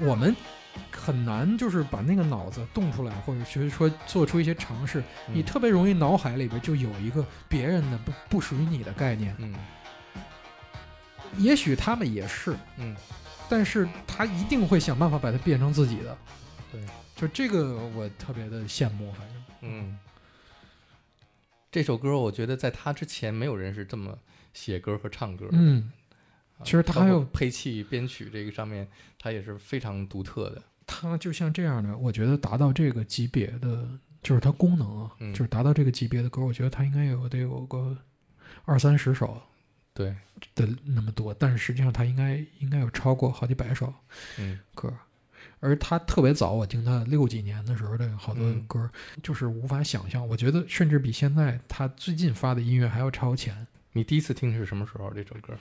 我们很难就是把那个脑子动出来，或者是说做出一些尝试，你嗯特别容易脑海里边就有一个别人的不不属于你的概念，嗯也许他们也是。嗯但是他一定会想办法把它变成自己的。对，就这个我特别的羡慕，反正嗯，这首歌我觉得在他之前没有人是这么写歌和唱歌的。嗯，啊其实他还有配器、编曲这个上面，他也是非常独特的。他就像这样的，我觉得达到这个级别的，就是它功能啊，嗯就是达到这个级别的歌，我觉得他应该有得有个二三十首对，的那么多，但是实际上他应该应该有超过好几百首嗯歌。而他特别早，我听他六几年的时候的好多嗯歌，就是无法想象。我觉得甚至比现在他最近发的音乐还要超前。你第一次听是什么时候？这首歌？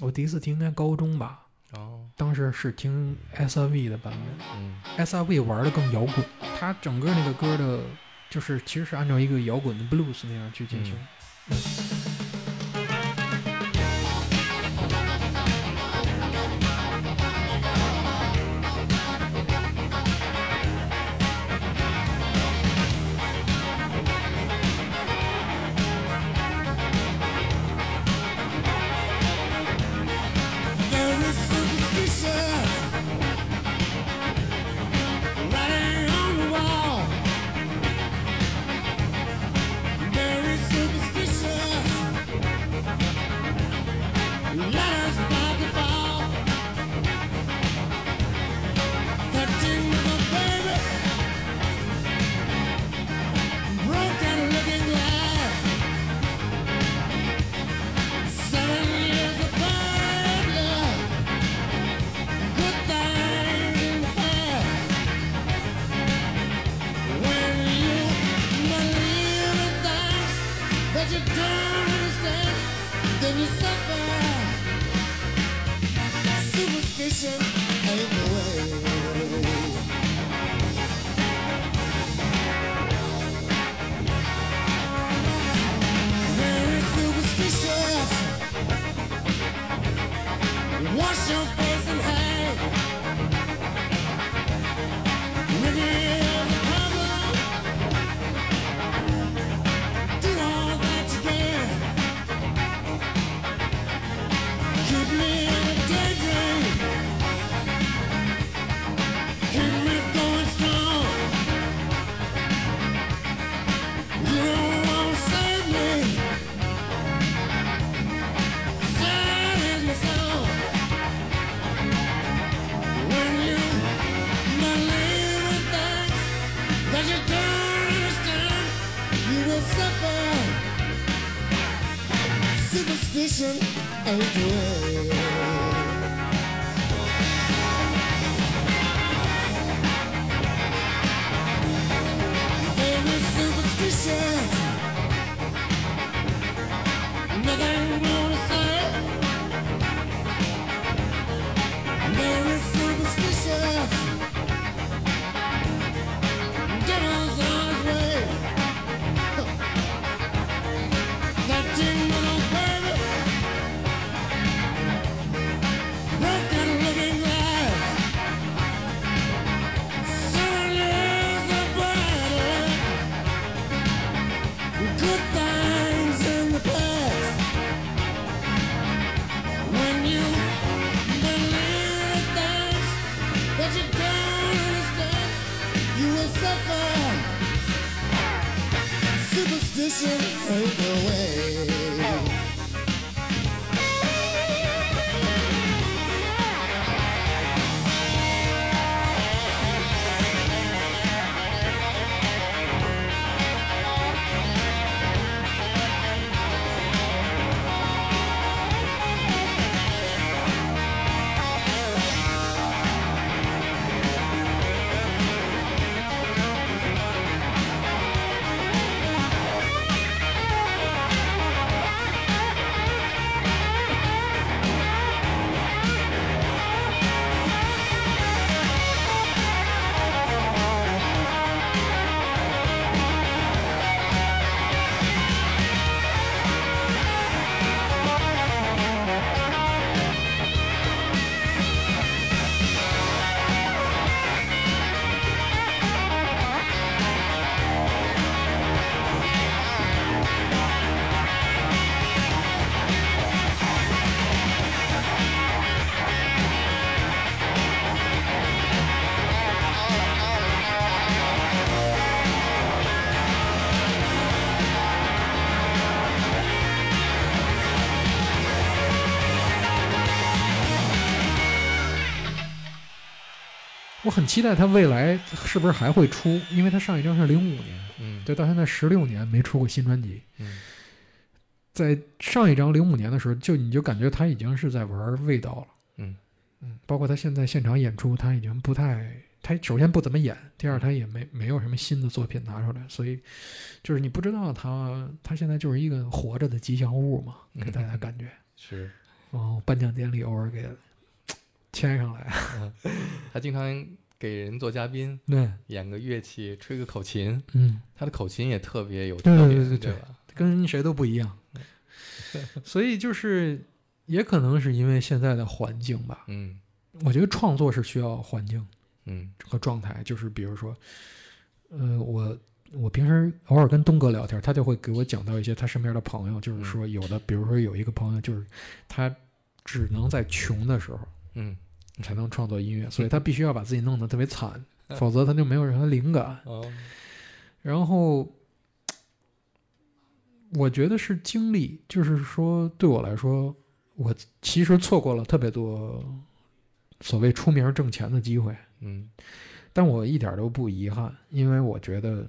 我第一次听应该高中吧，哦，当时是听 S.R.V 的版本。嗯，S.R.V 玩的更摇滚，它整个那个歌的，就是其实是按照一个摇滚的 blues 那样去进行。Very listen again. 很期待他未来是不是还会出，因为他上一张是零五年，嗯，对，到现在十六年没出过新专辑。嗯。在上一张零五年的时候，就你就感觉他已经是在玩味道了。嗯。嗯，包括他现在现场演出，他已经不太，他首先不怎么演，第二他也没没有什么新的作品拿出来，所以就是你不知道他他现在就是一个活着的吉祥物嘛，给大家感觉。是，然后颁奖典礼偶尔给牵上来，他经常给人做嘉宾，对，演个乐器，吹个口琴，嗯，他的口琴也特别有特点，对对对吧？跟谁都不一样。所以就是也可能是因为现在的环境吧，嗯。我觉得创作是需要环境嗯。和状态，就是比如说，呃，我我平时偶尔跟东哥聊天，他就会给我讲到一些他身边的朋友，就是说有的，比如说有一个朋友，就是他只能在穷的时候嗯，才能创作音乐，所以他 必须要把自己弄得特别惨，否则他就没有任何灵感。哦，然后，我觉得是经历，就是说对我来说，我其实错过了特别多所谓出名挣钱的机会，嗯但我一点都不遗憾，因为我觉得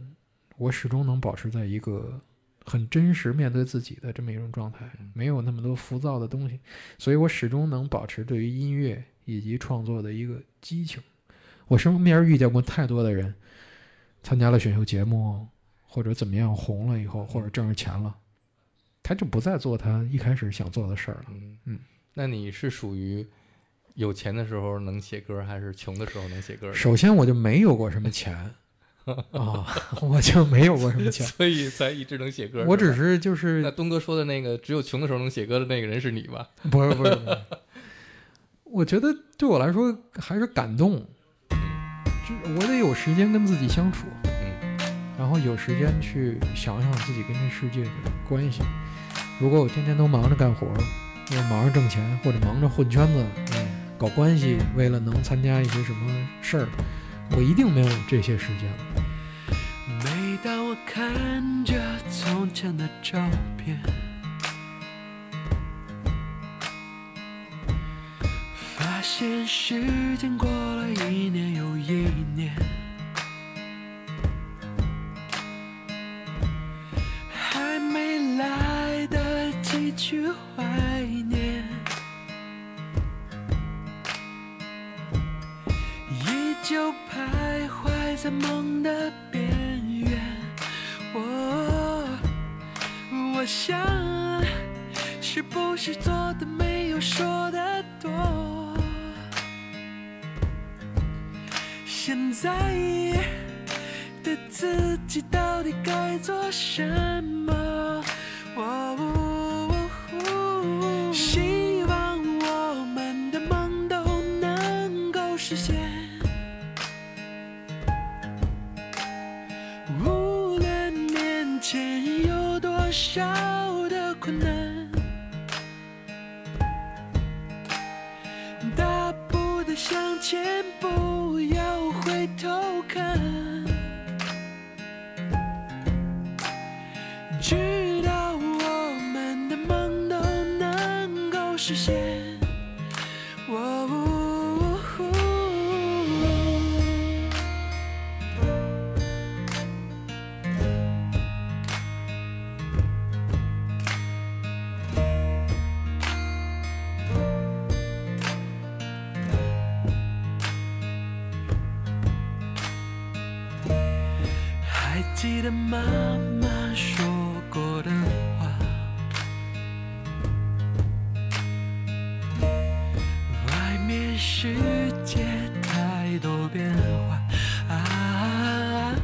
我始终能保持在一个很真实面对自己的这么一种状态，没有那么多浮躁的东西，所以我始终能保持对于音乐以及创作的一个激情。我身边遇见过太多的人，参加了选秀节目或者怎么样红了以后，或者挣着钱了，他就不再做他一开始想做的事儿了。嗯嗯，那你是属于有钱的时候能写歌，还是穷的时候能写歌？首先，我就没有过什么钱 啊，我就没有过什么钱。所以才一直能写歌。我只是就是那东哥说的那个只有穷的时候能写歌的那个人是你吧？不是，不是我觉得对我来说还是感动，就是我得有时间跟自己相处，嗯然后有时间去想想自己跟这世界的关系。如果我天天都忙着干活，或者忙着挣钱，或者忙着混圈子、嗯搞关系，为了能参加一些什么事儿，我一定没有这些时间了。每当我看着从前的照片，现实间过了一年又一年还没来得及去怀念依旧徘徊在梦的边缘我我想是不是做的没有说的多现在的自己到底该做什么？哦希望我们的梦都能够实现。无论面前有多少的困难，大步的向前，不要回头看。妈妈说过的话，外面世界太多变化啊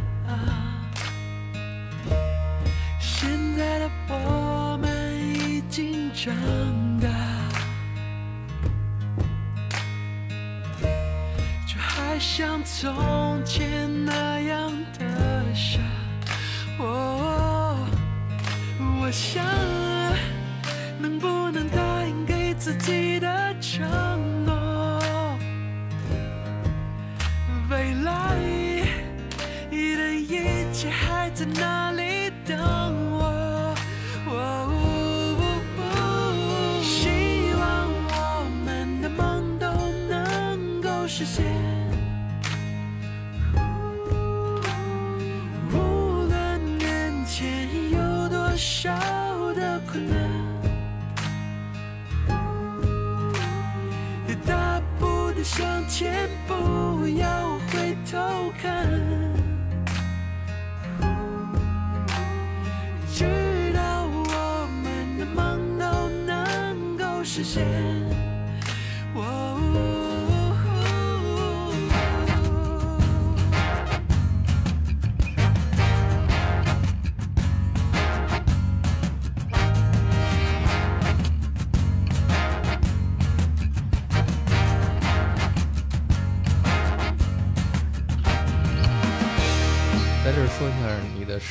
现在的我们已经长大。却还像从前那样。哦，我想，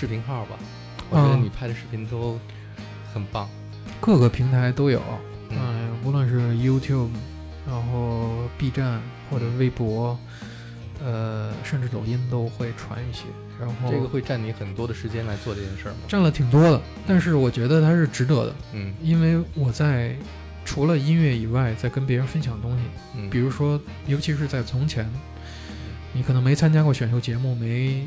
视频号吧，我觉得嗯你拍的视频都很棒。各个平台都有，嗯嗯，无论是 YouTube，然后 B 站或者微博，呃，甚至抖音都会传一些。然后这个会占你很多的时间来做这件事儿吗？占了挺多的，但是我觉得它是值得的，嗯因为我在除了音乐以外，在跟别人分享东西。嗯，比如说，尤其是在从前，你可能没参加过选秀节目，没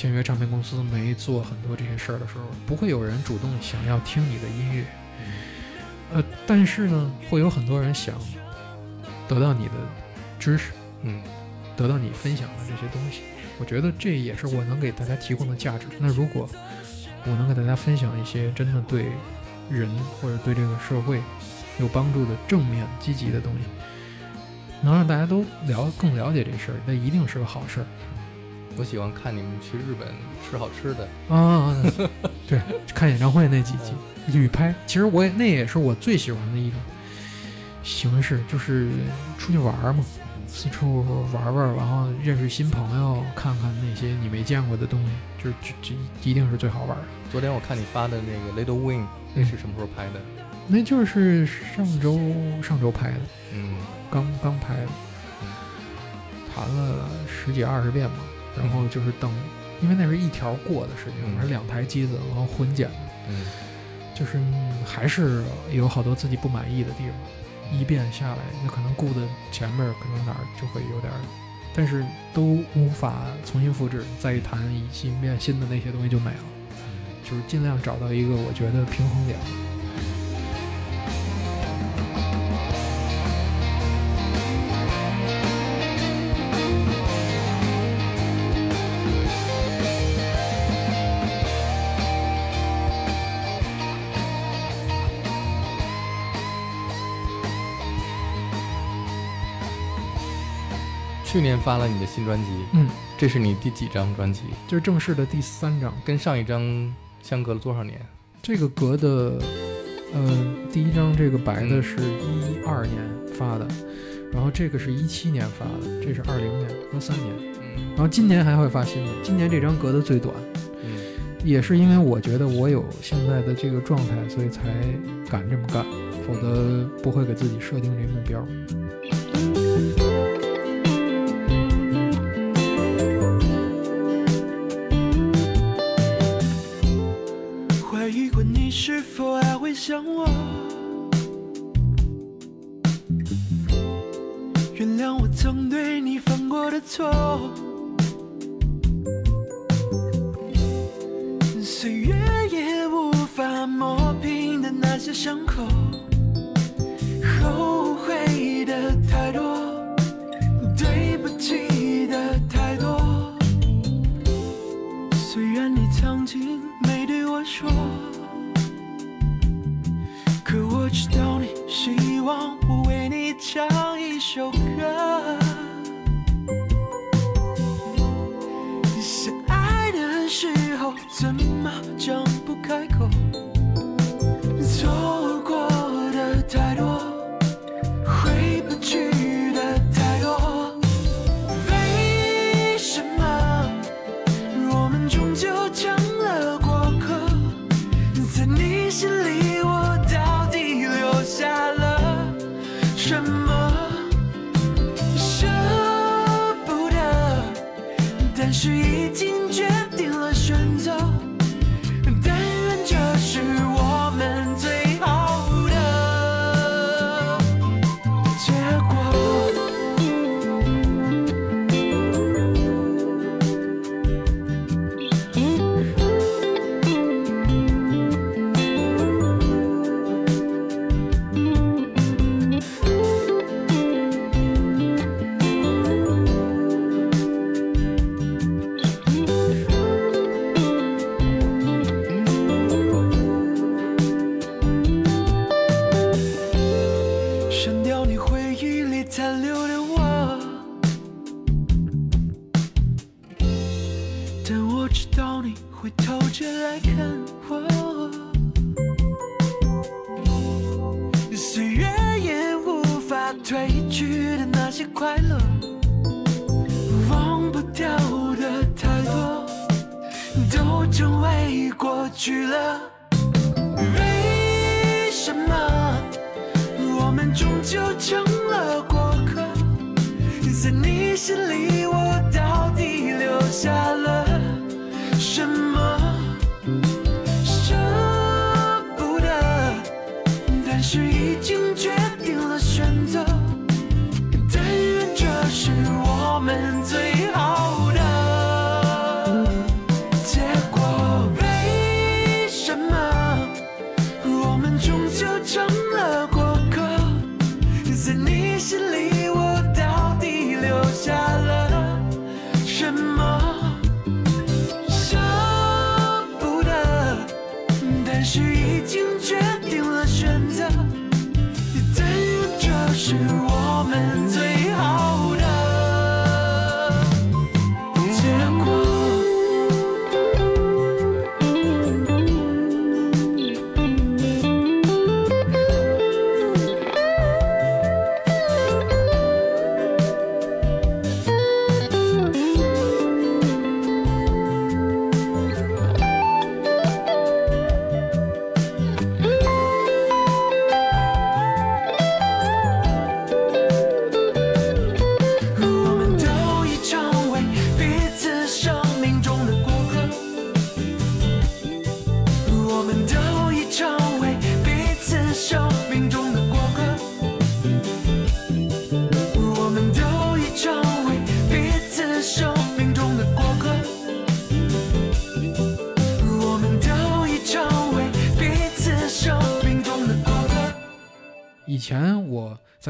签约唱片公司，没做很多这些事儿的时候，不会有人主动想要听你的音乐。呃，但是呢，会有很多人想得到你的知识，嗯得到你分享的这些东西。我觉得这也是我能给大家提供的价值。那如果我能给大家分享一些真的对人或者对这个社会有帮助的正面积极的东西，能让大家都了更了解这事儿，那一定是个好事儿我喜欢看你们去日本吃好吃的。啊！对，看演唱会那几集旅拍，其实我也那也是我最喜欢的一种形式，就是出去玩儿嘛，四处玩玩，然后认识新朋友，看看那些你没见过的东西，就就就一定是最好玩儿的。昨天我看你发的那个 Little Wing，那是什么时候拍的？那就是上周上周拍的，嗯刚刚拍的，弹了十几二十遍吧，然后就是等，因为那是一条过的事情，嗯。是两台机子，然后混剪的，嗯。就是嗯还是有好多自己不满意的地方，一遍下来，那可能顾的前面可能哪儿就会有点儿，但是都无法重新复制，再一弹一新遍新的那些东西就没了，就是尽量找到一个我觉得平衡点。去年发了你的新专辑，嗯，这是你第几张专辑？就是正式的第三张。跟上一张相隔了多少年？这个隔的，嗯，第一张这个白的是一二年发的，然后这个是一七年发的。这是二零年隔三年。嗯，然后今年还会发新的。今年这张隔的最短。嗯，也是因为我觉得我有现在的这个状态，所以才敢这么干，否则不会给自己设定这个目标。否还会想我？原谅我曾对你犯过的错。岁月也无法磨平的那些伤口，后悔的太多。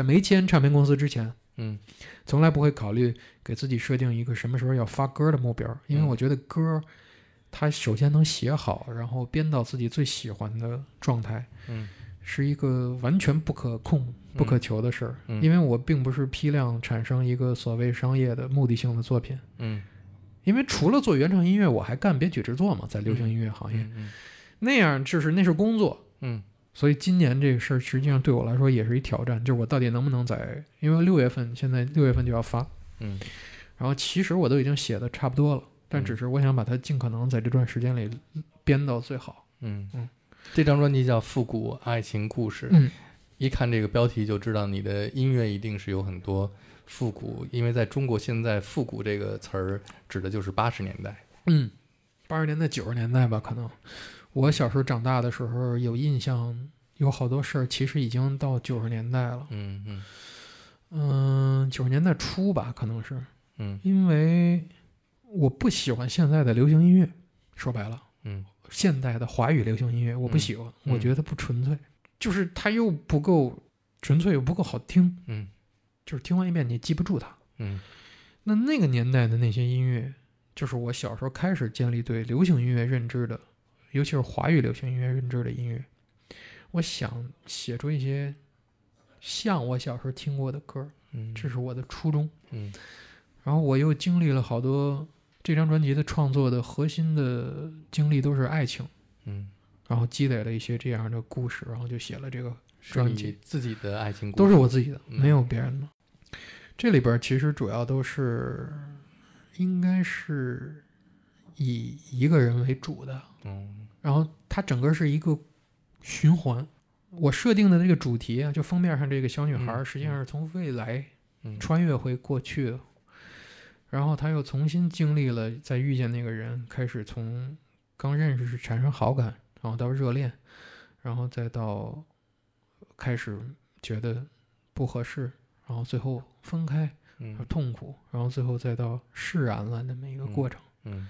在没签唱片公司之前，嗯，从来不会考虑给自己设定一个什么时候要发歌的目标。因为我觉得歌它首先能写好，然后编到自己最喜欢的状态，嗯，是一个完全不可控、不可求的事儿。因为我并不是批量产生一个所谓商业的目的性的作品。嗯，因为除了做原创音乐，我还干编曲制作嘛，在流行音乐行业那样，就是那是工作。嗯。所以今年这个事儿实际上对我来说也是一挑战，就是我到底能不能在，因为六月份现在六月份就要发，嗯然后其实我都已经写的差不多了，但嗯只是我想把它尽可能在这段时间里编到最好。嗯嗯，这张专辑叫《复古爱情故事》。嗯，一看这个标题就知道你的音乐一定是有很多复古，因为在中国现在“复古”这个词儿指的就是八十年代。嗯，八十年代九十年代吧，可能我小时候长大的时候有印象，有好多事儿其实已经到九十年代了。嗯嗯嗯，九十年代初吧，可能是嗯因为我不喜欢现在的流行音乐，说白了。嗯现代的华语流行音乐，我不喜欢，嗯我觉得不纯粹，就是它又不够纯粹，又不够好听，嗯就是听完一遍你记不住它。嗯那那个年代的那些音乐，就是我小时候开始建立对流行音乐认知的，尤其是华语流行音乐认知的音乐。我想写出一些像我小时候听过的歌，嗯，这是我的初衷。嗯然后我又经历了好多这张专辑的创作的核心的经历都是爱情。嗯，然后积累了一些这样的故事，然后就写了这个，专辑自己的爱情故事都是我自己的，嗯没有别人的。这里边其实主要都是，应该是以一个人为主的，嗯。然后它整个是一个循环。我设定的这个主题啊，就封面上这个小女孩，嗯实际上是从未来嗯。穿越回过去。的，然后她又重新经历了再遇见那个人，开始从刚认识时产生好感，然后到热恋，然后再到开始觉得不合适，然后最后分开，嗯。痛苦，然后最后再到释然了那么一个过程。嗯嗯，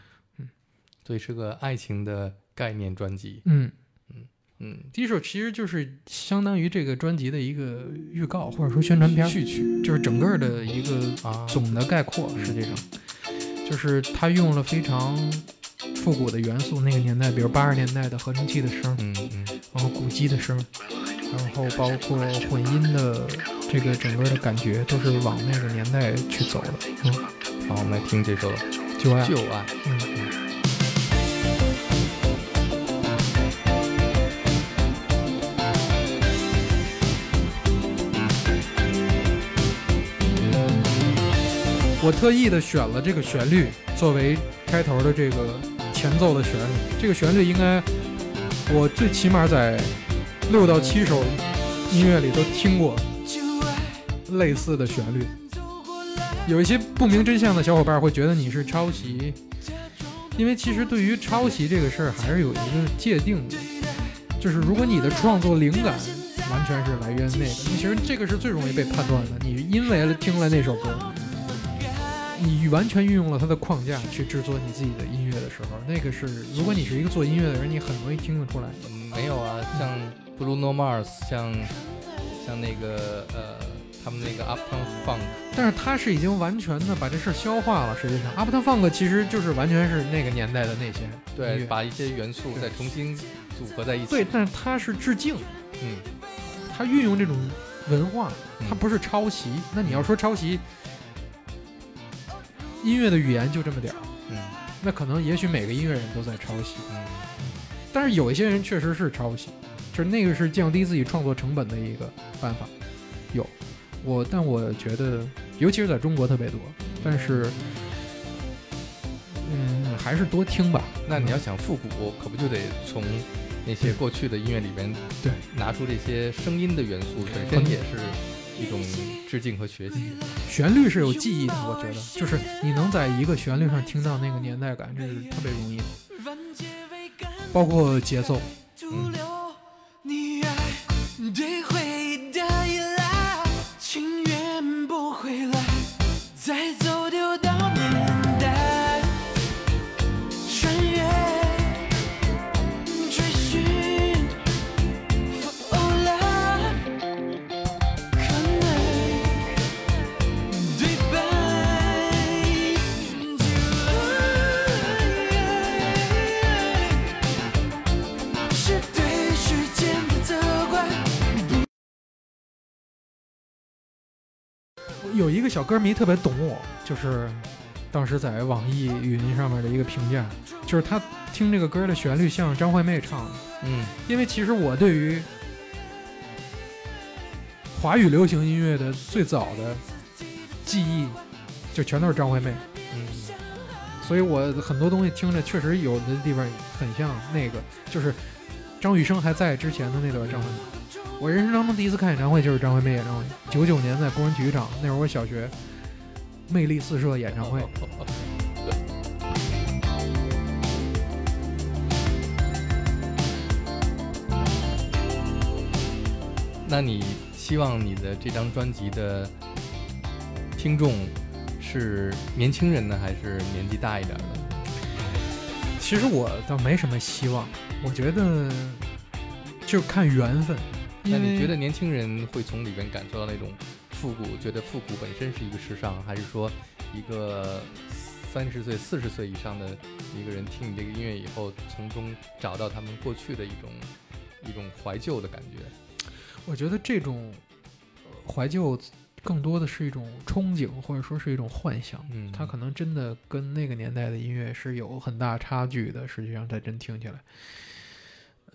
所以是个爱情的概念专辑。嗯，嗯嗯，第一首其实就是相当于这个专辑的一个预告或者说宣传片序曲就是整个的一个啊，总的概括，实际上就是他用了非常复古的元素，那个年代，比如八十年代的合成器的声，嗯嗯然后鼓机的声，然后包括混音的这个整个的感觉，都是往那个年代去走的。嗯，好，我们来听这首旧爱《旧爱》。嗯。我特意的选了这个旋律作为开头的这个前奏的旋律，这个旋律应该我最起码在六到七首音乐里都听过类似的旋律。有一些不明真相的小伙伴会觉得你是抄袭，因为其实对于抄袭这个事儿还是有一个界定的，就是如果你的创作灵感完全是来源于那个，其实这个是最容易被判断的。你因为听了那首歌，你完全运用了它的框架去制作你自己的音乐的时候，那个是如果你是一个做音乐的人，你很容易听得出来。嗯，没有啊，像 Bruno Mars，像像那个呃，他们那个 Uptown Funk，但是他是已经完全的把这事儿消化了。实际上，Uptown Funk 其实就是完全是那个年代的那些音对，把一些元素再重新组合在一起。对，，但是他是致敬，嗯，他运用这种文化，嗯他不是抄袭。那你要说抄袭，音乐的语言就这么点儿，嗯那可能也许每个音乐人都在抄袭，嗯但是有一些人确实是抄袭，就是那个是降低自己创作成本的一个办法。有我，但我觉得，尤其是在中国特别多，但是。嗯，还是多听吧。那你要想复古，可不就得从那些过去的音乐里边，对，拿出这些声音的元素，本身也是一种致敬和学习。旋律是有记忆的，我觉得，就是你能在一个旋律上听到那个年代感，这是特别容易的。包括节奏，嗯有一个小歌迷特别懂我，就是当时在网易云上面的一个评价，就是他听这个歌的旋律像张惠妹唱的，嗯。因为其实我对于华语流行音乐的最早的记忆，就全都是张惠妹，嗯。所以我很多东西听着确实有的地方很像那个，就是张雨生还在之前的那段张惠妹。我人生当中第一次看演唱会就是张惠妹演唱会，九九年在工人体育场，那会儿我小学，魅力四射演唱会。那你希望你的这张专辑的听众是年轻人呢，还是年纪大一点的？其实我倒没什么希望，我觉得就看缘分。那你觉得年轻人会从里边感受到那种复古，觉得复古本身是一个时尚，还是说一个三十岁、四十岁以上的一个人听你这个音乐以后，从中找到他们过去的一种一种怀旧的感觉？我觉得这种呃怀旧更多的是一种憧憬，或者说是一种幻想。嗯，它可能真的跟那个年代的音乐是有很大差距的。实际上，它真听起来，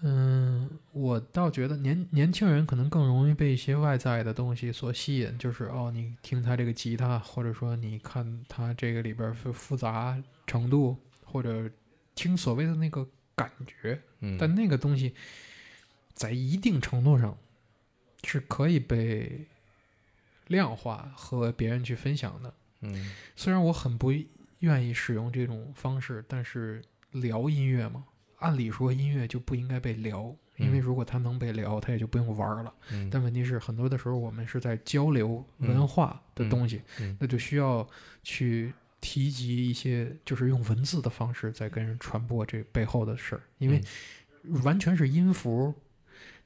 嗯，我倒觉得年年轻人可能更容易被一些外在的东西所吸引，就是哦，你听他这个吉他，或者说你看他这个里边复复杂程度，或者听所谓的那个感觉，嗯，但那个东西在一定程度上是可以被量化和别人去分享的。嗯。虽然我很不愿意使用这种方式，但是聊音乐嘛，按理说音乐就不应该被聊，因为嗯。如果它能被聊，它也就不用玩儿了。嗯，但问题是，很多的时候我们是在交流嗯文化的嗯东西，嗯。那就需要去提及一些，就是用文字的方式在跟人传播这背后的事儿，因为完全是音符，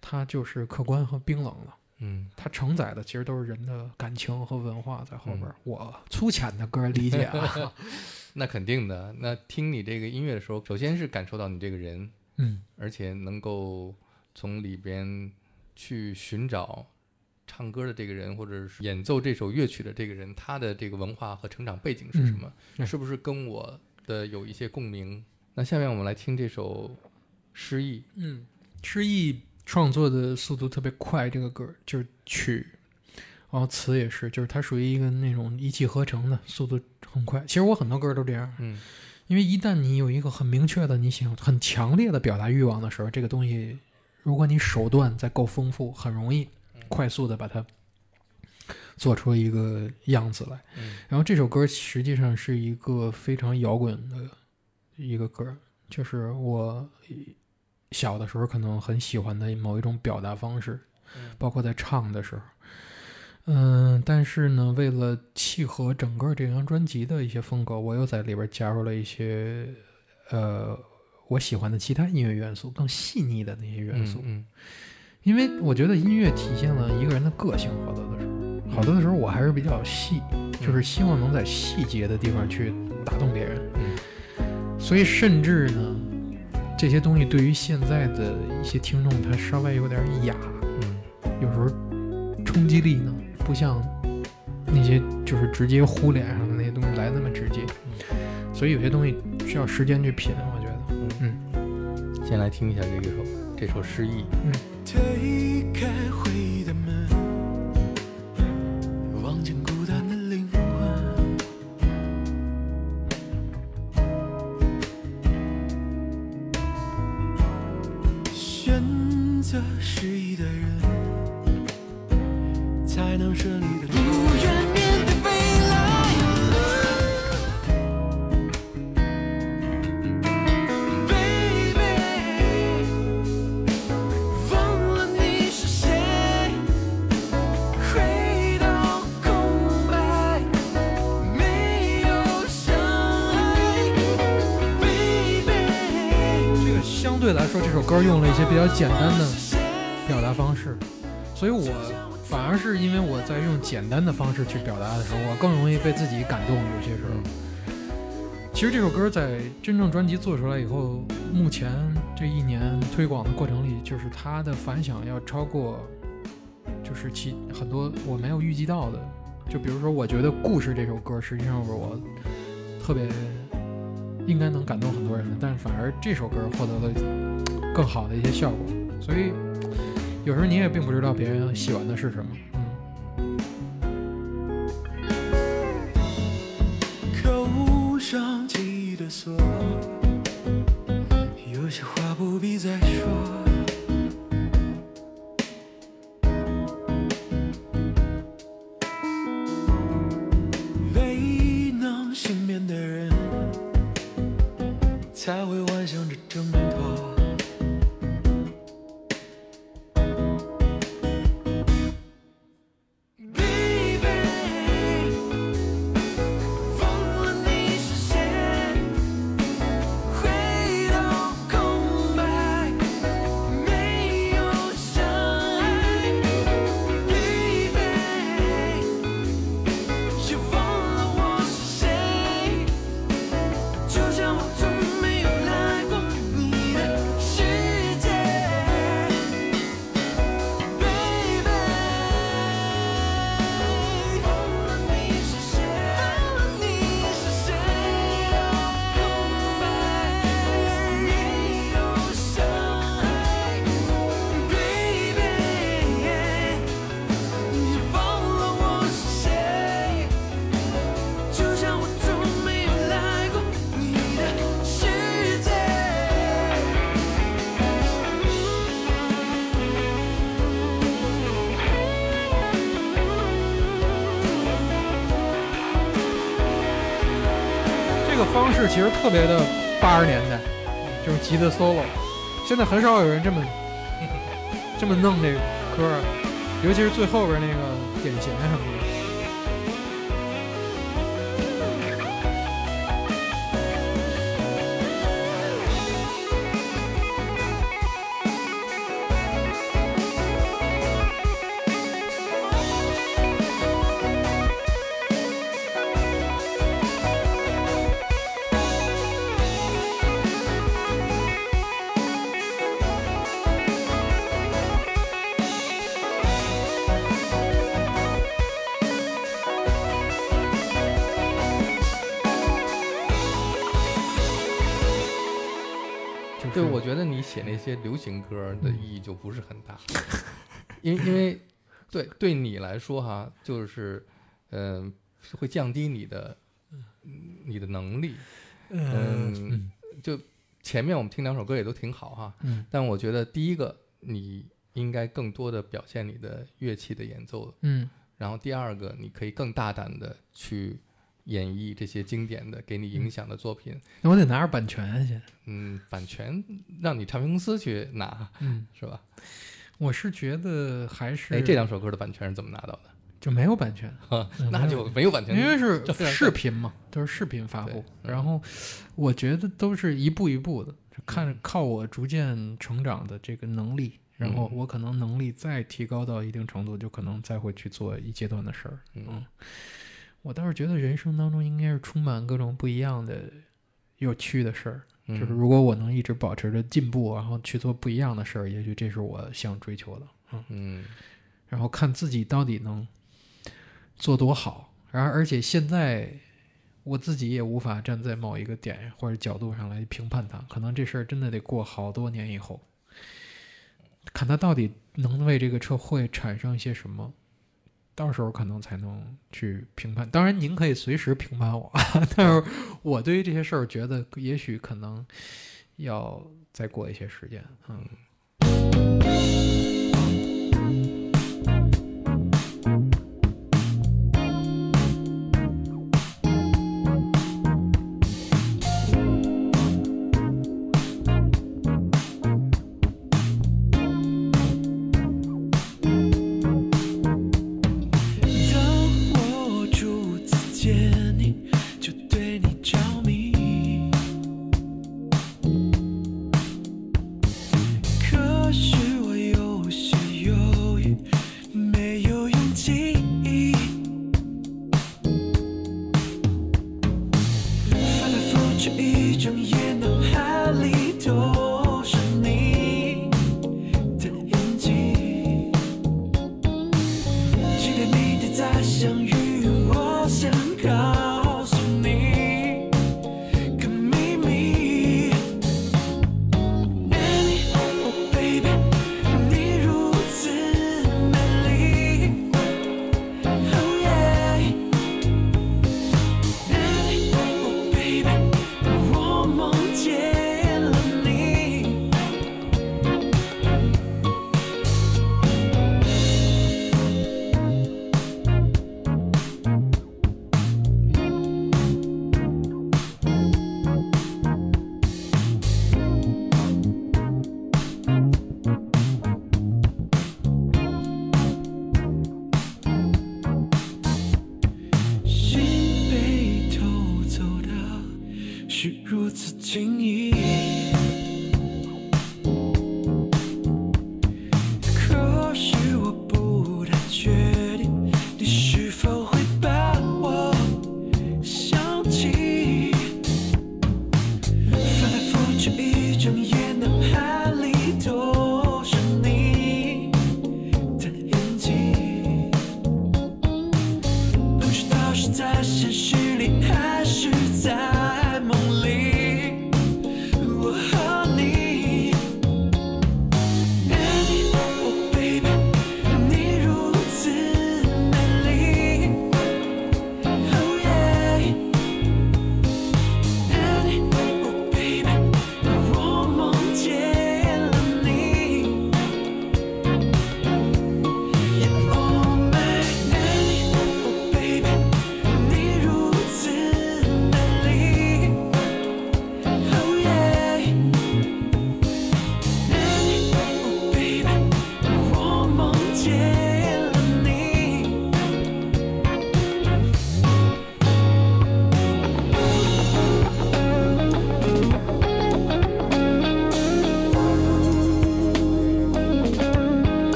它就是客观和冰冷了。嗯。它承载的其实都是人的感情和文化在后边我粗浅的个人理解啊，那肯定的。那听你这个音乐的时候，首先是感受到你这个人，嗯而且能够从里边去寻找唱歌的这个人，或者是演奏这首乐曲的这个人，他的这个文化和成长背景是什么？对是不是跟我的有一些共鸣？那下面我们来听这首《失忆》。嗯，诗意创作的速度特别快，这个歌儿就是曲，然后词也是，就是它属于一个那种一气呵成的，速度很快。其实我很多歌都这样，嗯因为一旦你有一个很明确的你想很强烈的表达欲望的时候，这个东西，如果你手段再够丰富，很容易快速的把它做出一个样子来。嗯然后这首歌实际上是一个非常摇滚的一个歌，就是我小的时候可能很喜欢的某一种表达方式，嗯包括在唱的时候。嗯，但是呢，为了契合整个这张专辑的一些风格，我又在里边加入了一些呃我喜欢的其他音乐元素，更细腻的那些元素。嗯因为我觉得音乐体现了一个人的个性，好多的时候，好多的时候我还是比较细，就是希望能在细节的地方去打动别人。嗯所以甚至呢，这些东西对于现在的一些听众，他稍微有点哑，嗯有时候冲击力呢，不像那些就是直接呼脸上的那些东西来那么直接。所以有些东西需要时间去品，我觉得。嗯，先来听一下这个首这首《失忆》。推开回忆的门，望见孤单的灵魂。选择失忆的人，才能顺利的如愿面对未来。Baby。忘了你是谁，回到空白，没有相爱，baby。这个相对来说，这首歌用了一些比较简单的表达方式，所以我反而是因为我在用简单的方式去表达的时候，我更容易被自己感动。有些时候，其实这首歌在真正专辑做出来以后，目前这一年推广的过程里，就是它的反响要超过，就是其很多我没有预计到的就比如说，我觉得《故事》这首歌实际上是我特别应该能感动很多人的，但是反而这首歌获得了更好的一些效果。所以有时候你也并不知道别人喜欢的是什么。其实特别的八十年代，就是吉他 solo，现在很少有人这么 这么弄这个歌，尤其是最后边那个点弦什么的。些流行歌的意义就不是很大，因为因为对对你来说哈，就是嗯、会降低你的你的能力，嗯，就前面我们听两首歌也都挺好哈，嗯。但我觉得第一个你应该更多的表现你的乐器的演奏，嗯。然后第二个你可以更大胆的去演绎这些经典的给你影响的作品，那我得拿着版权啊先。嗯，版权让你唱片公司去拿，嗯，是吧？我是觉得还是哎，这两首歌的版权是怎么拿到的？就没有版权，那就没有版权，因为是视频嘛，都是视频发布。然后我觉得都是一步一步的，看靠我逐渐成长的这个能力，然后嗯我可能能力再提高到一定程度，就可能再会去做一阶段的事儿。嗯我倒是觉得人生当中应该是充满各种不一样的有趣的事儿。嗯就是如果我能一直保持着进步，然后去做不一样的事儿，也许这是我想追求的。嗯，嗯然后看自己到底能做多好。然而，而且现在我自己也无法站在某一个点或者角度上来评判它，可能这事儿真的得过好多年以后，看他到底能为这个车会产生一些什么。到时候可能才能去评判。当然，您可以随时评判我，但是我对于这些事儿觉得，也许可能要再过一些时间。嗯，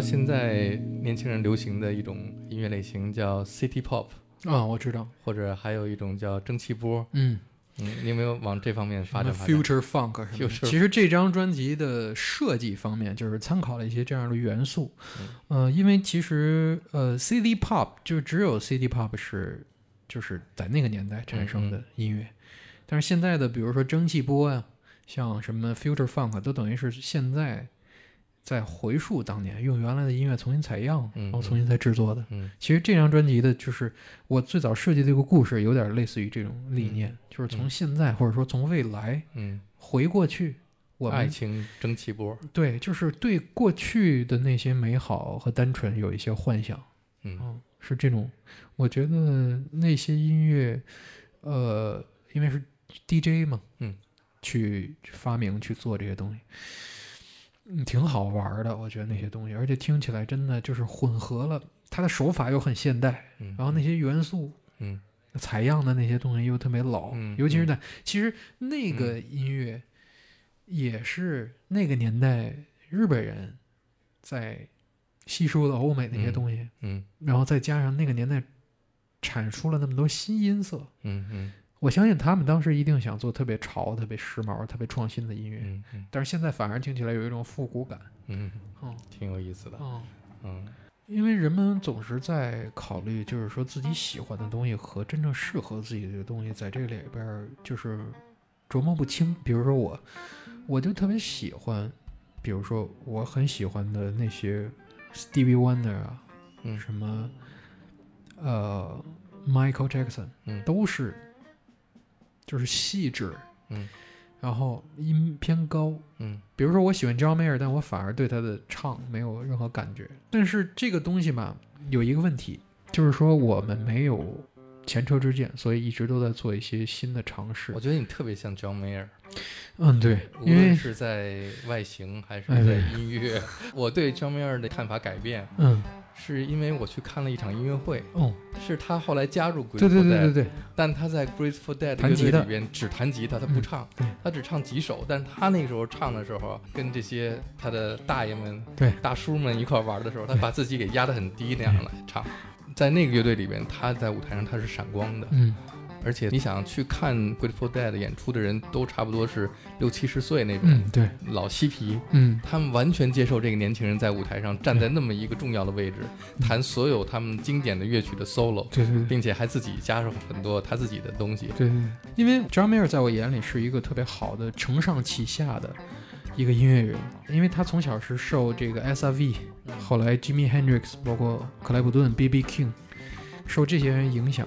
道现在年轻人流行的一种音乐类型叫 City Pop，啊，我知道，或者还有一种叫蒸汽波。嗯，嗯，你有没有往这方面发展发展？Future Funk 什么的。其实这张专辑的设计方面，就是参考了一些这样的元素。呃，因为其实呃，CD Pop 就只有 CD Pop 是就是在那个年代产生的音乐，但是现在的比如说蒸汽波呀、像什么 Future Funk 都等于是现在在回溯当年，用原来的音乐重新采样，嗯然后重新再制作的。嗯其实这张专辑的，就是我最早设计这个故事，有点类似于这种理念，就是从现在或者说从未来嗯，回过去，爱情蒸汽波。对，就是对过去的那些美好和单纯有一些幻想，嗯嗯，是这种。我觉得那些音乐，呃，因为是 DJ 嘛，嗯，去发明去做这些东西，嗯，挺好玩的。我觉得那些东西，而且听起来真的就是混合了，它的手法又很现代，嗯，然后那些元素，嗯采样的那些东西又特别老，嗯尤其是在其实那个音乐也是那个年代日本人在吸收的欧美那些嗯东西，嗯。然后再加上那个年代产出了那么多新音色，嗯嗯我相信他们当时一定想做特别潮、特别时髦、特别创新的音乐，嗯嗯但是现在反而听起来有一种复古感。嗯，嗯挺有意思的。嗯，嗯因为人们总是在考虑，就是说自己喜欢的东西和真正适合自己的东西，在这里边儿就是琢磨不清。比如说我，我就特别喜欢，比如说我很喜欢的那些 Stevie Wonder 啊，嗯什么呃 Michael Jackson，嗯都是就是细致，嗯然后音偏高，嗯比如说，我喜欢 John Mayer，但我反而对他的唱没有任何感觉。但是这个东西吧，有一个问题，就是说我们没有前车之鉴，所以一直都在做一些新的尝试我。觉得你特别像 John Mayer，嗯，对，无因为论是在外形还是在音乐，我对 John Mayer 的看法改变，嗯。是因为我去看了一场音乐会，哦，是他后来加入 Grateful 对对对对。对，但他在 Grateful Dead 乐队里边只弹吉他，他不嗯唱，对。他只唱几首。但是他那个时候唱的时候，跟这些他的大爷们、对。大叔们一块玩的时候，他把自己给压得很低那样来唱。在那个乐队里边，他在舞台上他是闪光的，嗯而且你想去看 Grateful Dead 演出的人都差不多是六七十岁那种、嗯对，老嬉皮，嗯。他们完全接受这个年轻人在舞台上站在那么一个重要的位置，弹所有他们经典的乐曲的 solo，对对对。并且还自己加上很多他自己的东西。对对对，因为 John Mayer 在我眼里是一个特别好的承上启下的一个音乐人，因为他从小是受这个 S.R.V，后来 Jimi Hendrix，包括克莱普顿、B.B. King，受这些人影响，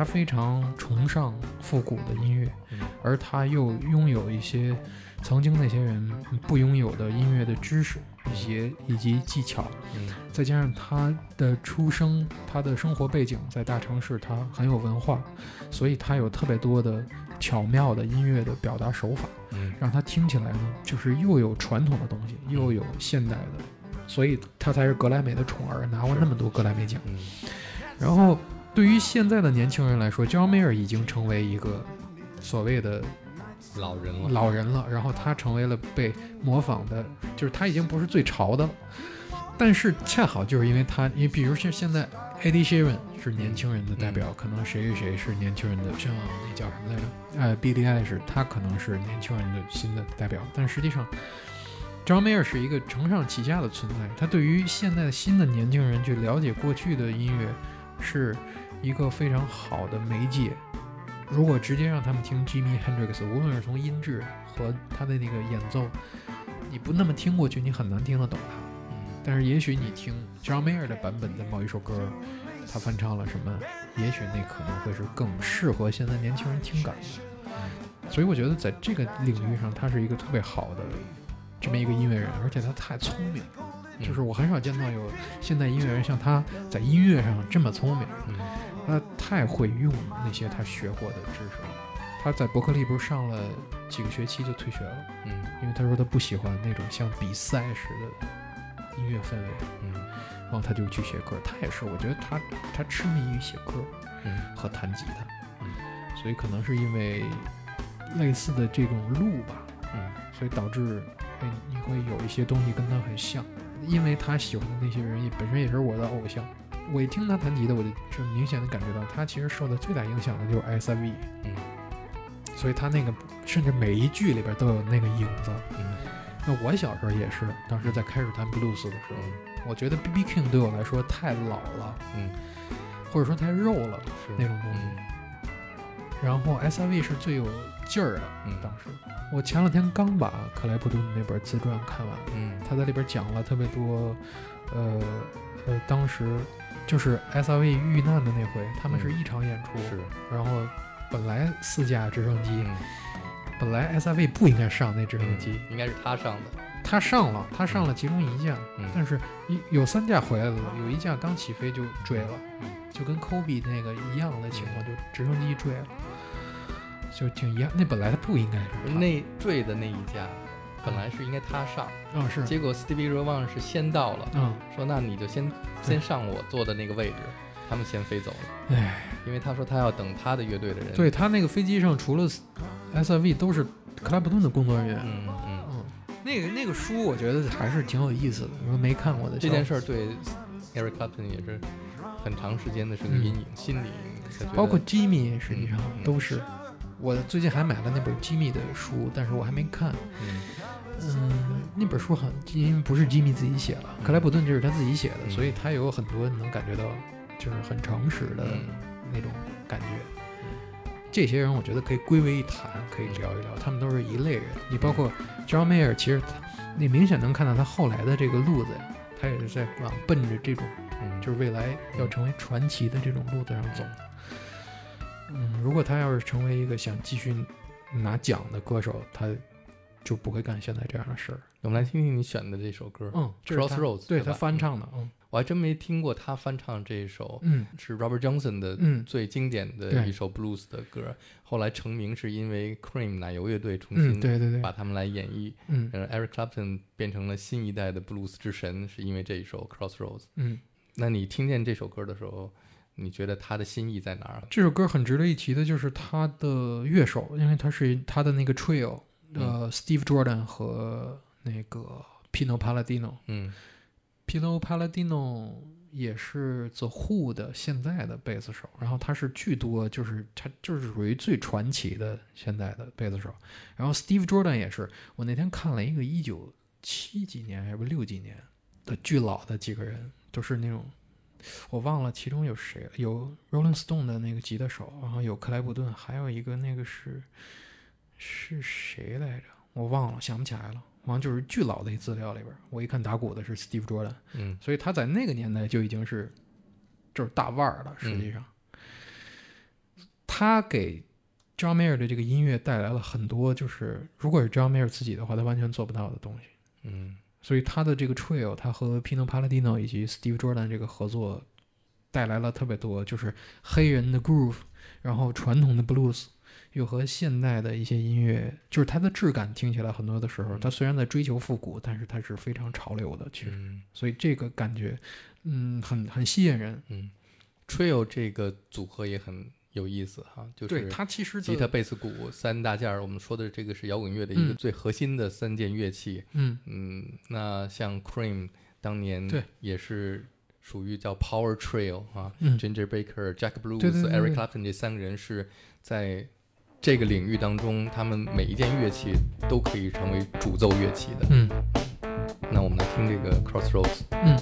他非常崇尚复古的音乐，嗯。而他又拥有一些曾经那些人不拥有的音乐的知识以及以及技巧，嗯。再加上他的出生，他的生活背景在大城市，他很有文化，所以他有特别多的巧妙的音乐的表达手法，嗯。让他听起来呢，就是又有传统的东西，又有现代的，所以他才是格莱美的宠儿，拿过那么多格莱美奖。嗯。然后对于现在的年轻人来说，John Mayer 已经成为一个所谓的老人了，老人了，然后他成为了被模仿的，就是他已经不是最潮的了。但是恰好就是因为他，因为比如像现在 Eddie Sheeran 是年轻人的代表，可能谁谁谁是年轻人的，像那叫什么来着？呃，Billie Eilish 他可能是年轻人的新的代表，但实际上 John Mayer 是一个承上启下的存在，他对于现在的新的年轻人去了解过去的音乐是一个非常好的媒介。如果直接让他们听 Jimmy Hendrix，无论是从音质和他的那个演奏，你不那么听过去，你很难听得懂他。嗯但是也许你听 John Mayer 的版本的某一首歌，他翻唱了什么，也许那可能会是更适合现在年轻人听感的。嗯所以我觉得在这个领域上，他是一个特别好的这么一个音乐人，而且他太聪明就是我很少见到有现代音乐人像他在音乐上这么聪明。嗯他太会用那些他学过的知识了。他在伯克利不是上了几个学期就退学了，嗯因为他说他不喜欢那种像比赛似的音乐氛围，嗯然后他就去写歌。他也是，我觉得他他痴迷于写歌嗯和弹吉他，嗯所以可能是因为类似的这种路吧，嗯所以导致哎你会有一些东西跟他很像，因为他喜欢的那些人也本身也是我的偶像。我一听他弹吉他，我就就明显的感觉到他其实受的最大影响的就是 S.I.V，嗯所以他那个甚至每一句里边都有那个影子。嗯那我小时候也是，当时在开始弹 blues 的时候，嗯我觉得 B.B. King 对我来说太老了，嗯，或者说太肉了是那种东西。嗯然后 S.I.V 是最有劲儿的。嗯当时我前两天刚把克莱普顿那本自传看完，嗯他在里边讲了特别多，呃呃，当时就是 S.I.V 遇难的那回，他们是嗯。一场演出，是。然后本来四架直升机，嗯。本来 S.I.V 不应该上那直升机，应该是他上的，他上了，他上了其中一架，嗯。但是一有三架回来了，有一架刚起飞就坠了，嗯就跟科比那个一样的情况，就直升机坠了，就挺遗憾。那本来他不应该是那坠的那一架，本来是应该他上，啊是。结果 Stevie Ray Vaughan 是先到了，嗯说那你就先先上我坐的那个位置，他们先飞走了，唉，因为他说他要等他的乐队的人，对，他那个飞机上除了 S.I.V 都是克莱普顿的工作人员。嗯嗯，嗯，那个那个书我觉得还是挺有意思的，我没看过的这件，事儿对 Eric Clapton 也是很长时间的是个阴影，心理包括 Jimmy 实际上嗯。都是。我最近还买了那本 Jimmy 的书，但是我还没看。嗯嗯，那本书很因为不是吉米自己写的，克莱普顿就是他自己写的，嗯所以他有很多能感觉到就是很诚实的嗯那种感觉。这些人我觉得可以归为一谈，可以聊一聊，他们都是一类人。你包括 John Mayer，其实他你明显能看到他后来的这个路子呀，他也是在往奔着这种嗯，就是未来要成为传奇的这种路子上走。嗯，如果他要是成为一个想继续拿奖的歌手，他就不会干现在这样的事儿。我们来听听你选的这首歌，嗯，Crossroads，对对他翻唱的，嗯。我还真没听过他翻唱这一首，嗯。是 Robert Johnson 的嗯。最经典的一首 blues 的歌。后来成名是因为 Cream 奶油乐队重嗯，新对对对。把，他们来演绎，嗯。呃，Eric Clapton 变成了新一代的 blues 之神，是因为这一首 Crossroads。嗯，那你听见这首歌的时候，你觉得他的心意在哪儿？这首歌很值得一提的就是他的乐手，因为他是他的那个 trio，呃、s t e v e Jordan 和那个 Pino Palladino。嗯 Pino Palladino 也是 The Who 的现在的贝斯手，然后他是巨多，就是他就是属于最传奇的现在的贝斯手。然后 Steve Jordan 也是，我那天看了一个一九七几年还是六几年的巨老的几个人，都是那种我忘了其中有谁了，有 Rolling Stone 的那个吉他手，然后有克莱布顿，还有一个那个是是谁来着？我忘了，想不起来了。好像就是巨老的一资料里边，我一看打鼓的是 Steve Jordan，嗯所以他在那个年代就已经是就是大腕儿了。实际上，他给 John Mayer 的这个音乐带来了很多，就是如果是 John Mayer 自己的话，他完全做不到的东西。嗯所以他的这个 trio，他和 Pino Palladino 以及 Steve Jordan 这个合作，带来了特别多，就是黑人的 groove，然后传统的 blues，又和现代的一些音乐，就是它的质感听起来很多的时候，它虽然在追求复古，但是它是非常潮流的，其实，嗯。所以这个感觉，嗯，很很吸引人。嗯，Trio 这个组合也很有意思哈，就是对它其实吉他、贝斯、鼓三大件儿。我们说的这个是摇滚乐的一个嗯最核心的三件乐器。嗯嗯，那像 Cream 当年对也是属于叫 Power Trio 啊、嗯 g i n g e r Baker、Jack Blues、对对对 Eric Clapton 这三个人是在这个领域当中，他们每一件乐器都可以成为主奏乐器的。嗯那我们来听这个 Crossroads。嗯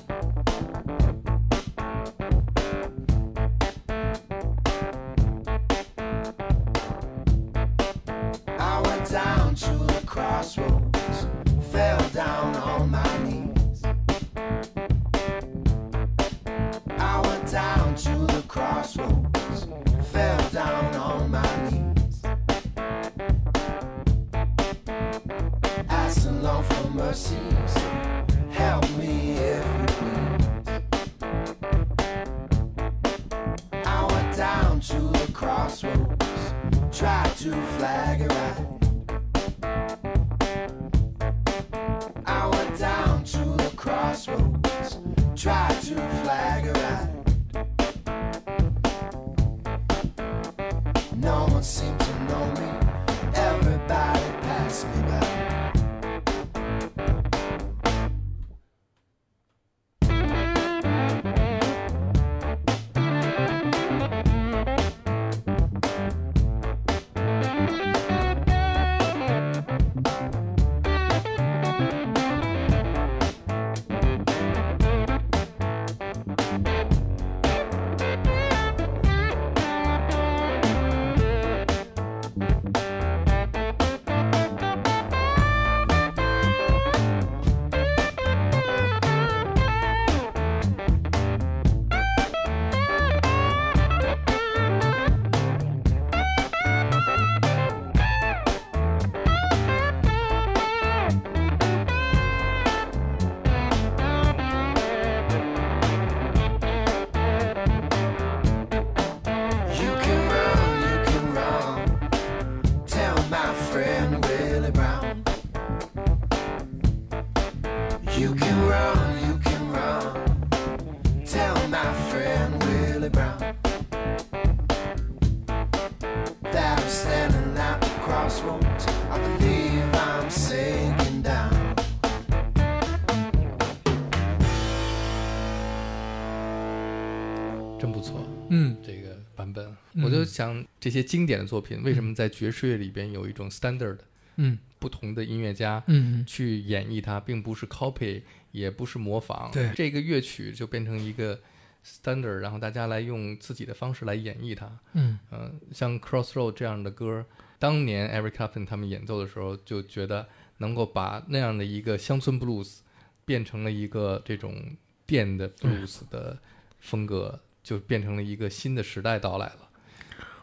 嗯我就想这些经典的作品为什么在爵士乐里边有一种 standard，嗯。不同的音乐家嗯去演绎它，并不是 copy，也不是模仿，对。这个乐曲就变成一个 standard，然后大家来用自己的方式来演绎它。嗯。嗯、像 Crossroad 这样的歌，当年 Eric Clapton 他们演奏的时候，就觉得能够把那样的一个乡村 blues 变成了一个这种电的 blues 的风格，就变成了一个新的时代到来了。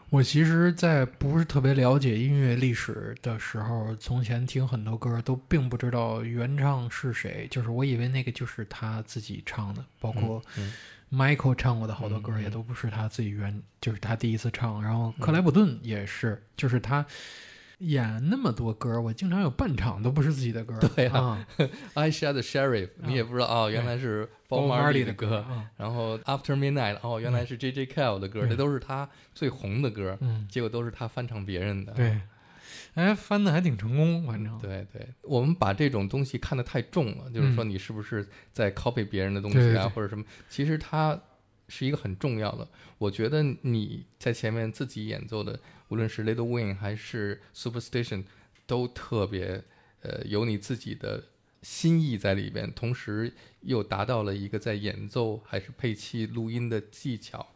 我其实，在不是特别了解音乐历史的时候，从前听很多歌都并不知道原唱是谁，就是我以为那个就是他自己唱的，包括嗯 Michael 唱过的好多歌也都不是他自己原，就是他第一次唱。然后克莱普顿也是，就是他演那么多歌，我经常有半场都不是自己的歌。对啊啊 I Shot the Sheriff，你也不知道哦，原来是 Bob Marley Marley 的歌。然后 After Midnight，哦，原来是 J J Cale 的歌，对这都是他最红的歌，嗯，结果都是他翻唱别人的。对，哎，翻的还挺成功，反正对对，我们把这种东西看得太重了，就是说嗯你是不是在 copy 别人的东西啊，对对对或者什么？其实它是一个很重要的。我觉得你在前面自己演奏的，无论是 Little Wing 还是 Superstition，都特别呃有你自己的心意在里边，同时又达到了一个在演奏还是配器、录音的技巧。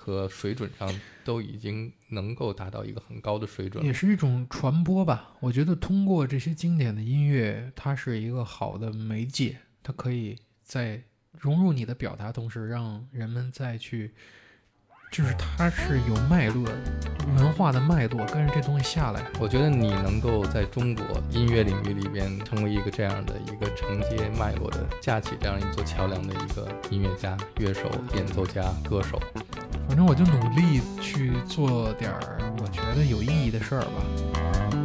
和水准上都已经能够达到一个很高的水准也。是一种传播吧。我觉得通过这些经典的音乐，它是一个好的媒介，它可以在融入你的表达同时，让人们再去，就是它是有脉络，文化的脉络跟着这东西下来。我觉得你能够在中国音乐领域里边成为一个这样的一个承接脉络的、架起这样一座桥梁的一个音乐家、乐手、演奏家、歌手。反正我就努力去做点儿我觉得有意义的事儿吧。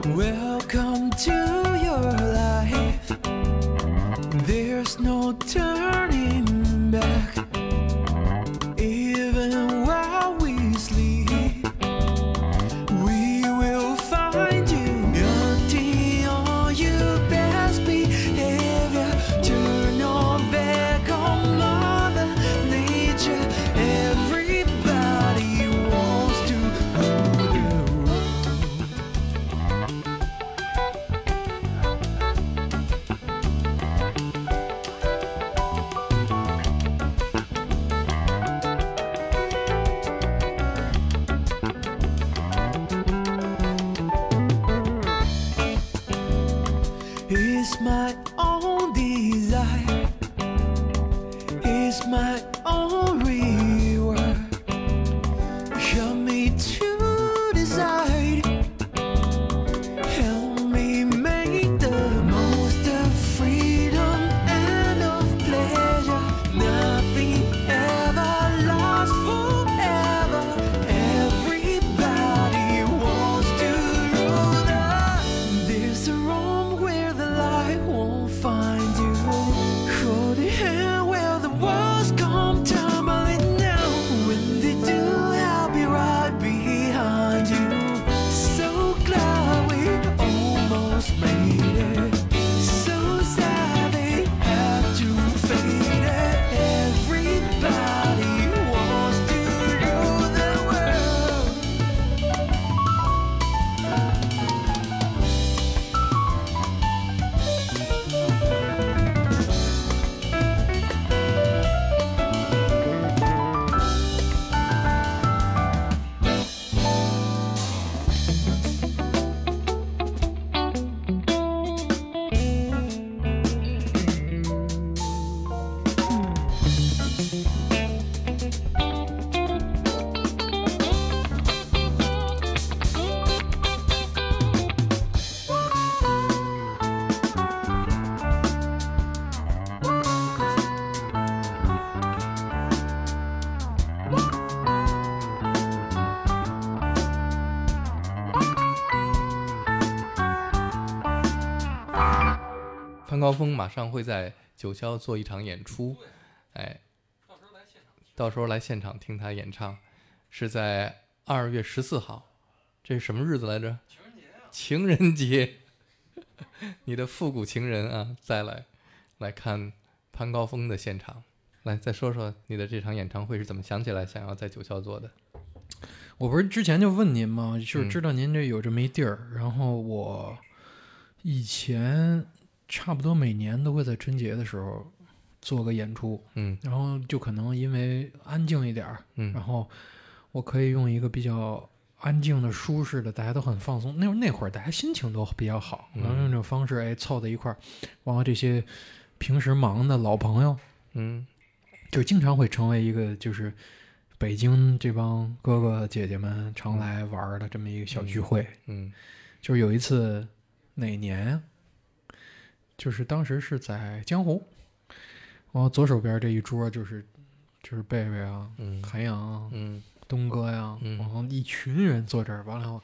Welcome to your life. There's no turning back. 高峰马上会在九霄做一场演出，哎，到时候来现场听他演唱，是在二月十四号，这是什么日子来着？情人节，情人节 你的复古情人啊，再来来看潘高峰的现场，来再说说你的这场演唱会是怎么想起来想要在九霄做的？我不是之前就问您吗？就是嗯知道您这有这么一地儿，然后我以前差不多每年都会在春节的时候做个演出，嗯然后就可能因为安静一点儿，然嗯后我可以用一个比较安静的、舒适的，大家都很放松。那会儿那会儿大家心情都比较好，嗯然后用这种方式哎凑在一块儿，然后这些平时忙的老朋友，嗯就经常会成为一个就是北京这帮哥哥姐姐们常来玩的这么一个小聚会。嗯就是有一次哪年呀？就是当时是在江湖，然后左手边这一桌就是就是贝贝啊、嗯韩阳啊、嗯东哥呀，嗯然后一群人坐这儿，完了后。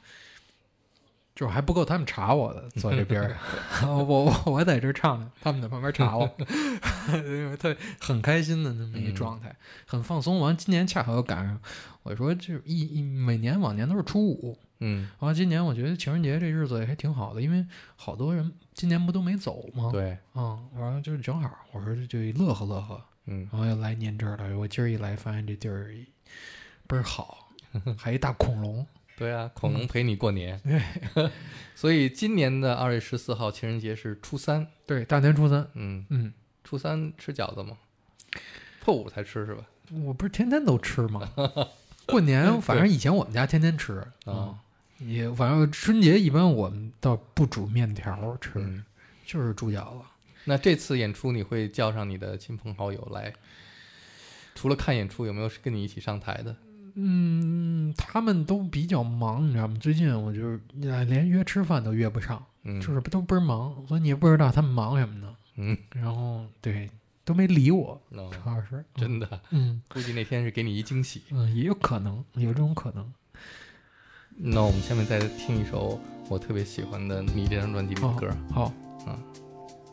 就还不够他们查我的，坐这边儿，我我我在这儿唱着，他们在旁边查我，因为特很开心的那么一嗯状态，很放松。完，今年恰好又赶上，我说就一一每年往年都是初五，嗯，然后今年我觉得情人节这日子也还挺好的，因为好多人今年不都没走吗？，对，嗯，完了就是正好，我说就乐呵乐呵，嗯然后又来您这儿了。我今儿一来，发现这地儿倍儿好，还一大恐龙。对啊，恐龙陪你过年。对所以今年的二月十四号情人节是初三。对，大年初三，嗯，嗯，初三吃饺子吗？破五才吃是吧？我不是天天都吃吗？过年反正以前我们家天天吃啊啊，也反正春节一般我们倒不煮面条吃，嗯，就是煮饺子。那这次演出你会叫上你的亲朋好友来？除了看演出，有没有跟你一起上台的？嗯，他们都比较忙，你知道吗？最近我就是哎连约吃饭都约不上，嗯，就是都倍儿忙，所以你也不知道他们忙什么呢。嗯，然后对都没理我，哦主要是真的，嗯估计那天是给你一惊喜。嗯也有可能有这种可能。那我们下面再听一首我特别喜欢的你这张专辑里的好歌，好，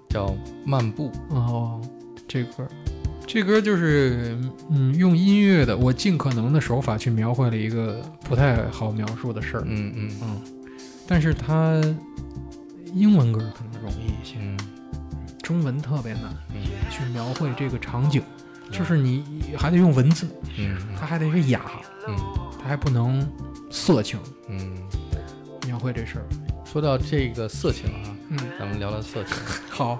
叫《漫步》。哦，这歌，这歌就是嗯，用音乐的我尽可能的手法去描绘了一个不太好描述的事儿，嗯嗯。嗯，但是它英文歌可能容易一些，嗯中文特别难嗯去描绘这个场景，就是你还得用文字，嗯它还得是雅，嗯。它还不能色情嗯。描绘这事儿。说到这个色情啊，嗯，咱们聊聊色情。好，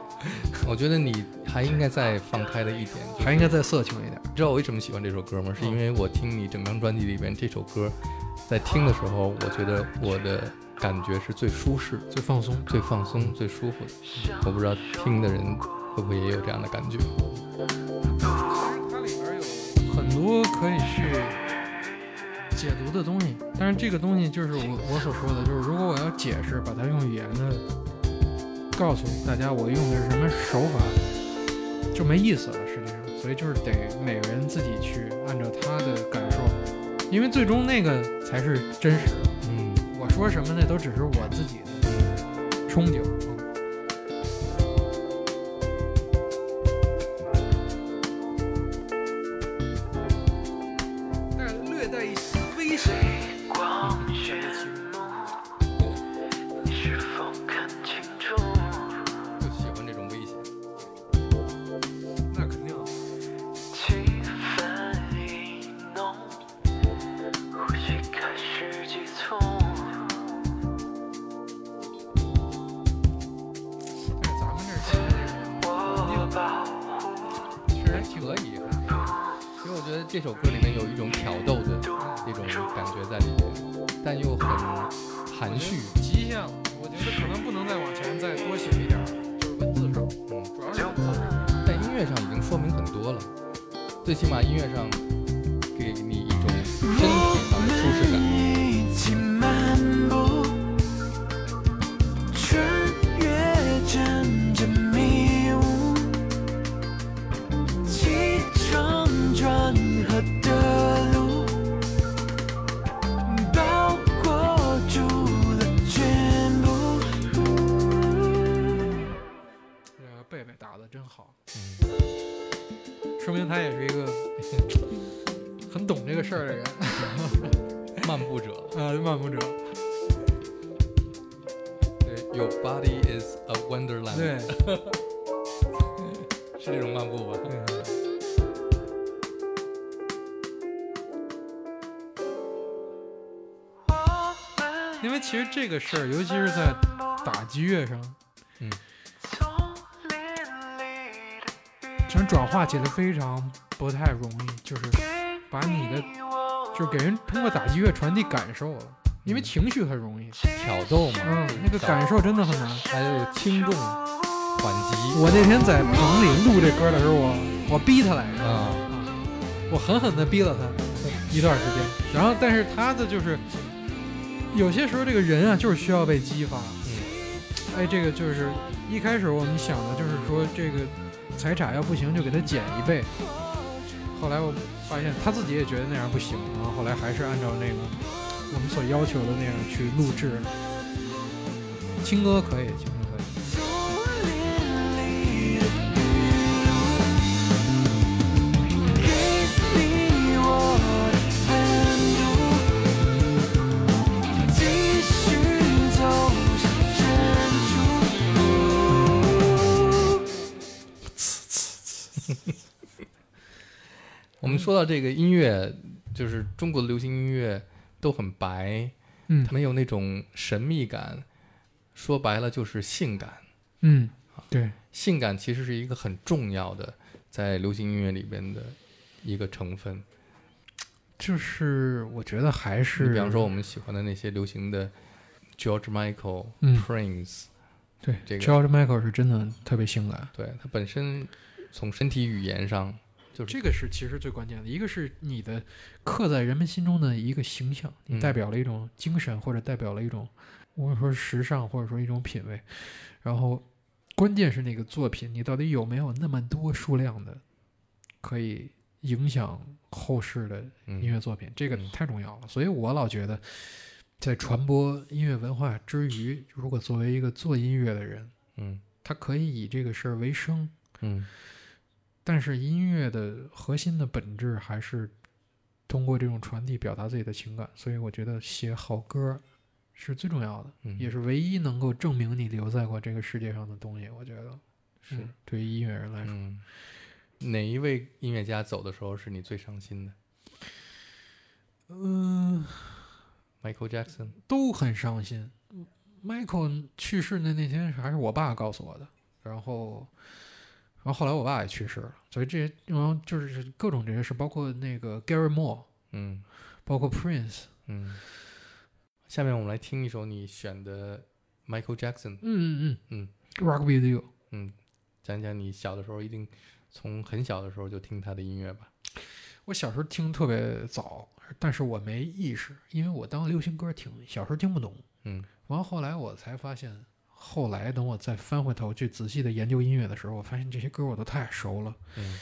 我觉得你还应该再放开的一点，就是还应该再色情一点。你知道我为什么喜欢这首歌吗？是因为我听你整张专辑里边这首歌，在听的时候，我觉得我的感觉是最舒适、最放松，最放松、最舒服的。我不知道听的人会不会也有这样的感觉。它里边有很多可以去解读的东西，但是这个东西就是我我所说的，就是如果我要解释，把它用语言的告诉大家我用的是什么手法，就没意思了。实际上，所以就是得每个人自己去按照他的感受，因为最终那个才是真实的。嗯我说什么那都只是我自己的憧憬。对，Your body is a wonderland，对，是这种漫步吧？因为其实这个事儿，尤其是在打击乐上，嗯，其实转化起来非常不太容易，就是把你的，就是给人通过打击乐传递感受了，因为情绪很容易，挑逗嘛，嗯，那个感受真的很难。还有轻重缓急我那天在棚里录这歌的时候，我我逼他来着，啊，我狠狠地逼了他，一段时间。然后，但是他的就是有些时候这个人啊，就是需要被激发。嗯哎，这个就是一开始我们想的就是说这个财产要不行就给他减一倍。后来我发现他自己也觉得那样不行，然后后来还是按照那个我们所要求的那样去录制。青歌可以，青歌可以。我们说到这个音乐，就是中国的流行音乐都很白，嗯它没有那种神秘感，说白了就是性感。嗯，对，性感其实是一个很重要的在流行音乐里边的一个成分。就是我觉得还是，你比方说我们喜欢的那些流行的 George Michael、嗯 Prince，对这个 George Michael 是真的特别性感。对他本身从身体语言上就是这个是其实最关键的，一个是你的刻在人们心中的一个形象，你嗯。代表了一种精神，或者代表了一种，或者说时尚，或者说一种品味。然后，关键是那个作品，你到底有没有那么多数量的可以影响后世的嗯。音乐作品，这个嗯。太重要了。所以我老觉得，在传播音乐文化之余，如果作为一个做音乐的人，嗯。他可以以这个事儿为生，嗯但是音乐的核心的本质还是通过这种传递表达自己的情感，所以我觉得写好歌是最重要的，嗯也是唯一能够证明你留在过这个世界上的东西。我觉得是嗯对于音乐人来说，嗯，哪一位音乐家走的时候是你最伤心的嗯、？Michael Jackson。都很伤心。Michael 去世的那天还是我爸告诉我的，然后，然后后来我爸也去世了，所以这些，然后就是各种这些事，包括那个 Gary Moore，嗯包括 Prince，嗯。下面我们来听一首你选的 Michael Jackson。嗯嗯嗯嗯，Rock with You。嗯，讲讲你小的时候一定从很小的时候就听他的音乐吧。我小时候听特别早，但是我没意识，因为我当流行歌听，小时候听不懂。嗯完后来我才发现，后来等我再翻回头去仔细的研究音乐的时候，我发现这些歌我都太熟了，嗯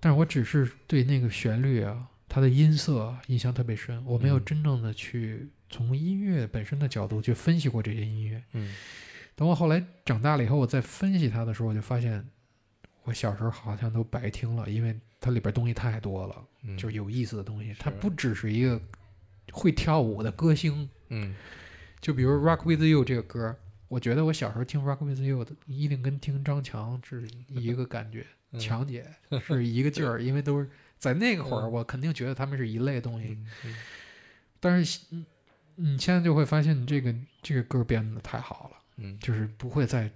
但是我只是对那个旋律啊，它的音色啊印象特别深，我没有嗯真正的去从音乐本身的角度去分析过这些音乐。嗯等我后来长大了以后，我再分析它的时候，我就发现，我小时候好像都白听了，因为它里边东西太多了。嗯，就是有意思的东西。它不只是一个会跳舞的歌星，嗯就比如《Rock with You》这个歌，我觉得我小时候听《Rock with You》的，一定跟听张强是一个感觉，嗯。强姐是一个劲儿，因为都是在那个会儿，嗯。我肯定觉得他们是一类东西。但是你你现在就会发现，你这个这个歌编的太好了，嗯。就是不会再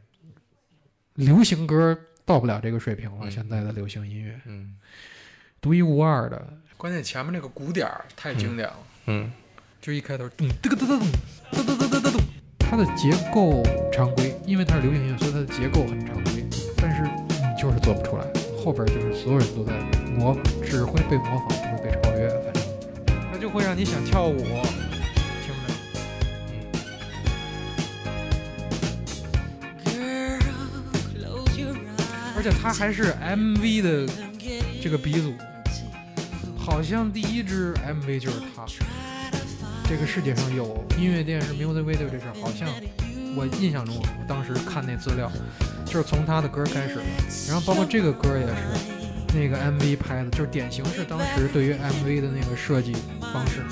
流行歌到不了这个水平了。嗯。现在的流行音乐嗯。独一无二的，关键前面那个鼓点儿太经典了。嗯。就一开头咚嘚个嘚嘚咚嘚嘚嘚嘚嘚咚，它的结构常规，因为它是流行音乐，所以它的结构很常规，但是你就是做不出来，后边就是所有人都在模仿，只会被模仿，不会被超越，反正它就会让你想跳舞，听着。而且他还是 MV 的这个鼻祖，好像第一支 MV 就是他。这个世界上有音乐电视 music video 这事儿，好像我印象中，我当时看那资料，就是从他的歌开始的。然后包括这个歌也是，那个 MV 拍的，就是典型是当时对于 MV 的那个设计方式。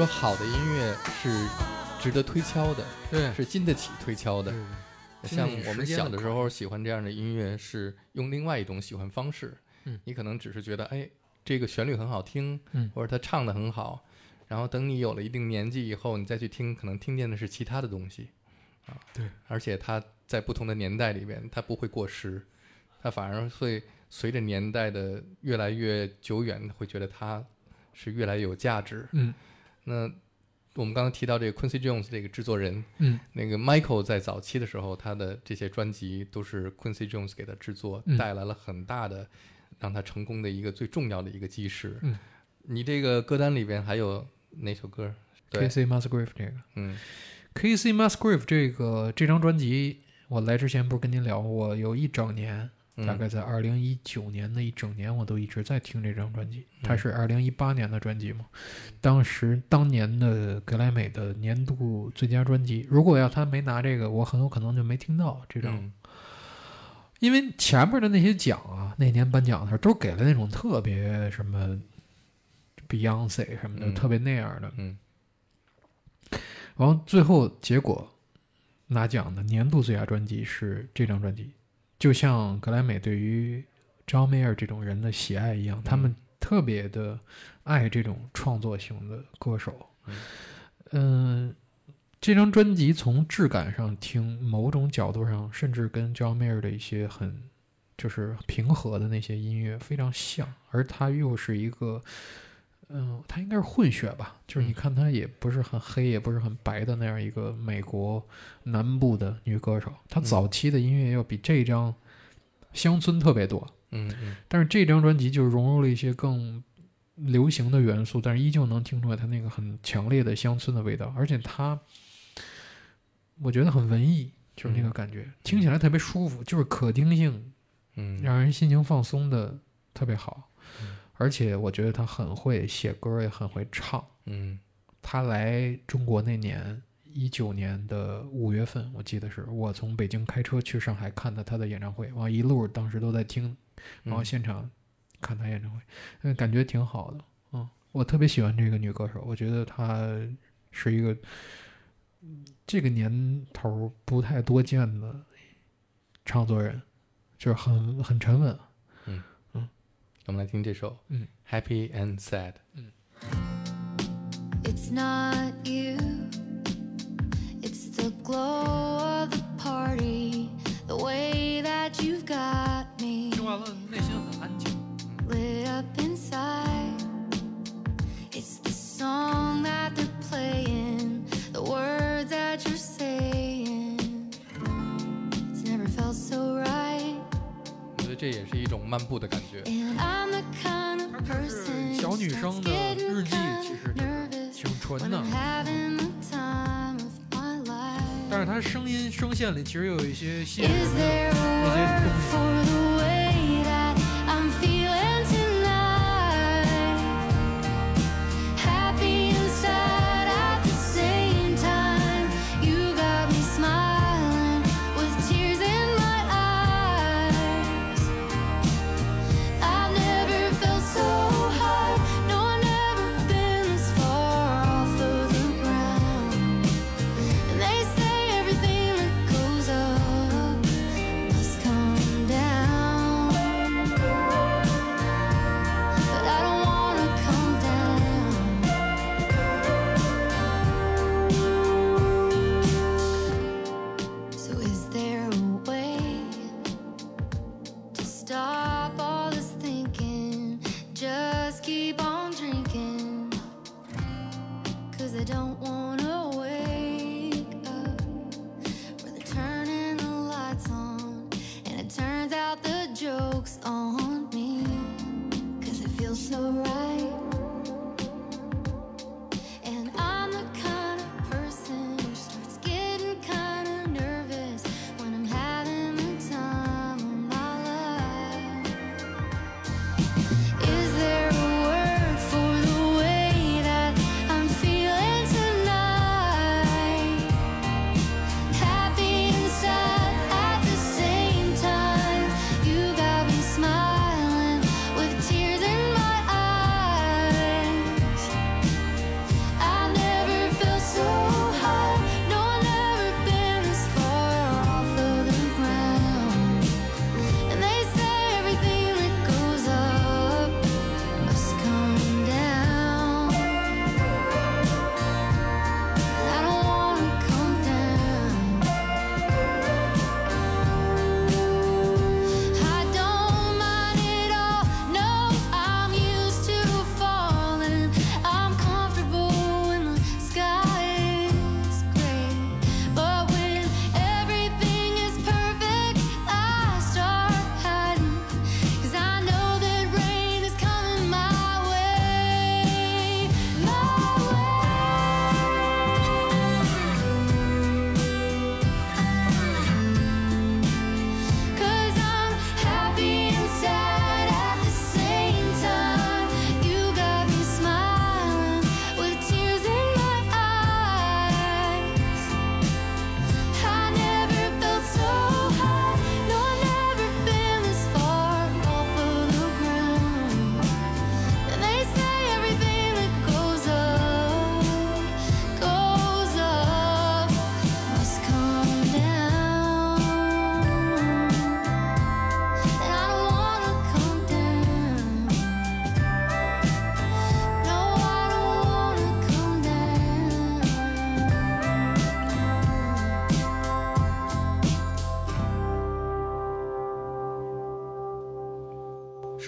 说，好的音乐是值得推敲的，对是经得起推敲的。像我们小的时候喜欢这样的音乐，是用另外一种喜欢方式。嗯你可能只是觉得，哎，这个旋律很好听，嗯或者他唱的很好。然后等你有了一定年纪以后，你再去听，可能听见的是其他的东西，啊，对。而且它在不同的年代里边，它不会过时，它反而会随着年代的越来越久远，会觉得它是越来越有价值。嗯那我们刚刚提到这个 Quincy Jones 这个制作人，嗯那个 Michael 在早期的时候，他的这些专辑都是 Quincy Jones 给他制作，嗯带来了很大的让他成功的一个最重要的一个基石。嗯，你这个歌单里边还有哪首歌？对，，K.C. Musgrave 这个嗯 K.C. Musgrave 这个这张专辑，我来之前不是跟您聊，我有一整年，嗯大概在二零一九年的一整年，我都一直在听这张专辑。嗯。它是二零一八年的专辑嘛，当时当年的格莱美的年度最佳专辑。如果要他没拿这个，我很有可能就没听到这张，嗯。因为前面的那些奖啊，那年颁奖的时候都给了那种特别什么 Beyonce 什么的，嗯。特别那样的。嗯。然后最后结果拿奖的年度最佳专辑是这张专辑，就像格莱美对于 John Mayer 这种人的喜爱一样，他们特别的爱这种创作型的歌手。嗯、这张专辑从质感上听，某种角度上，甚至跟 John Mayer 的一些很就是平和的那些音乐非常像，而他又是一个。嗯，它应该是混血吧，就是你看她也不是很黑，也不是很白的那样一个美国南部的女歌手。她早期的音乐要比这张乡村特别多，嗯嗯。但是这张专辑就融入了一些更流行的元素，但是依旧能听出来她那个很强烈的乡村的味道，而且她我觉得很文艺，就是那个感觉，听起来特别舒服，就是可听性嗯。让人心情放松的特别好嗯。而且我觉得他很会写歌，也很会唱。嗯他来中国那年，一九年的五月份，我记得是我从北京开车去上海看的他的演唱会，完一路当时都在听，然后嗯现场看他演唱会，嗯，感觉挺好的。嗯，我特别喜欢这个女歌手，我觉得她是一个嗯这个年头不太多见的唱作人，就是很很沉稳。我们来听这首嗯，Happy and Sad。 It's not you, it's the glow of the party, the way that you've got me 听完了，内心很安静。 lit up inside. It's the song that they're playing, the words that you're saying. It's never felt so right, 嗯我觉得 这也是一种漫步的感觉。但是小女生的日记其实挺纯的，但是她声音声线里其实有一些细的那些东西。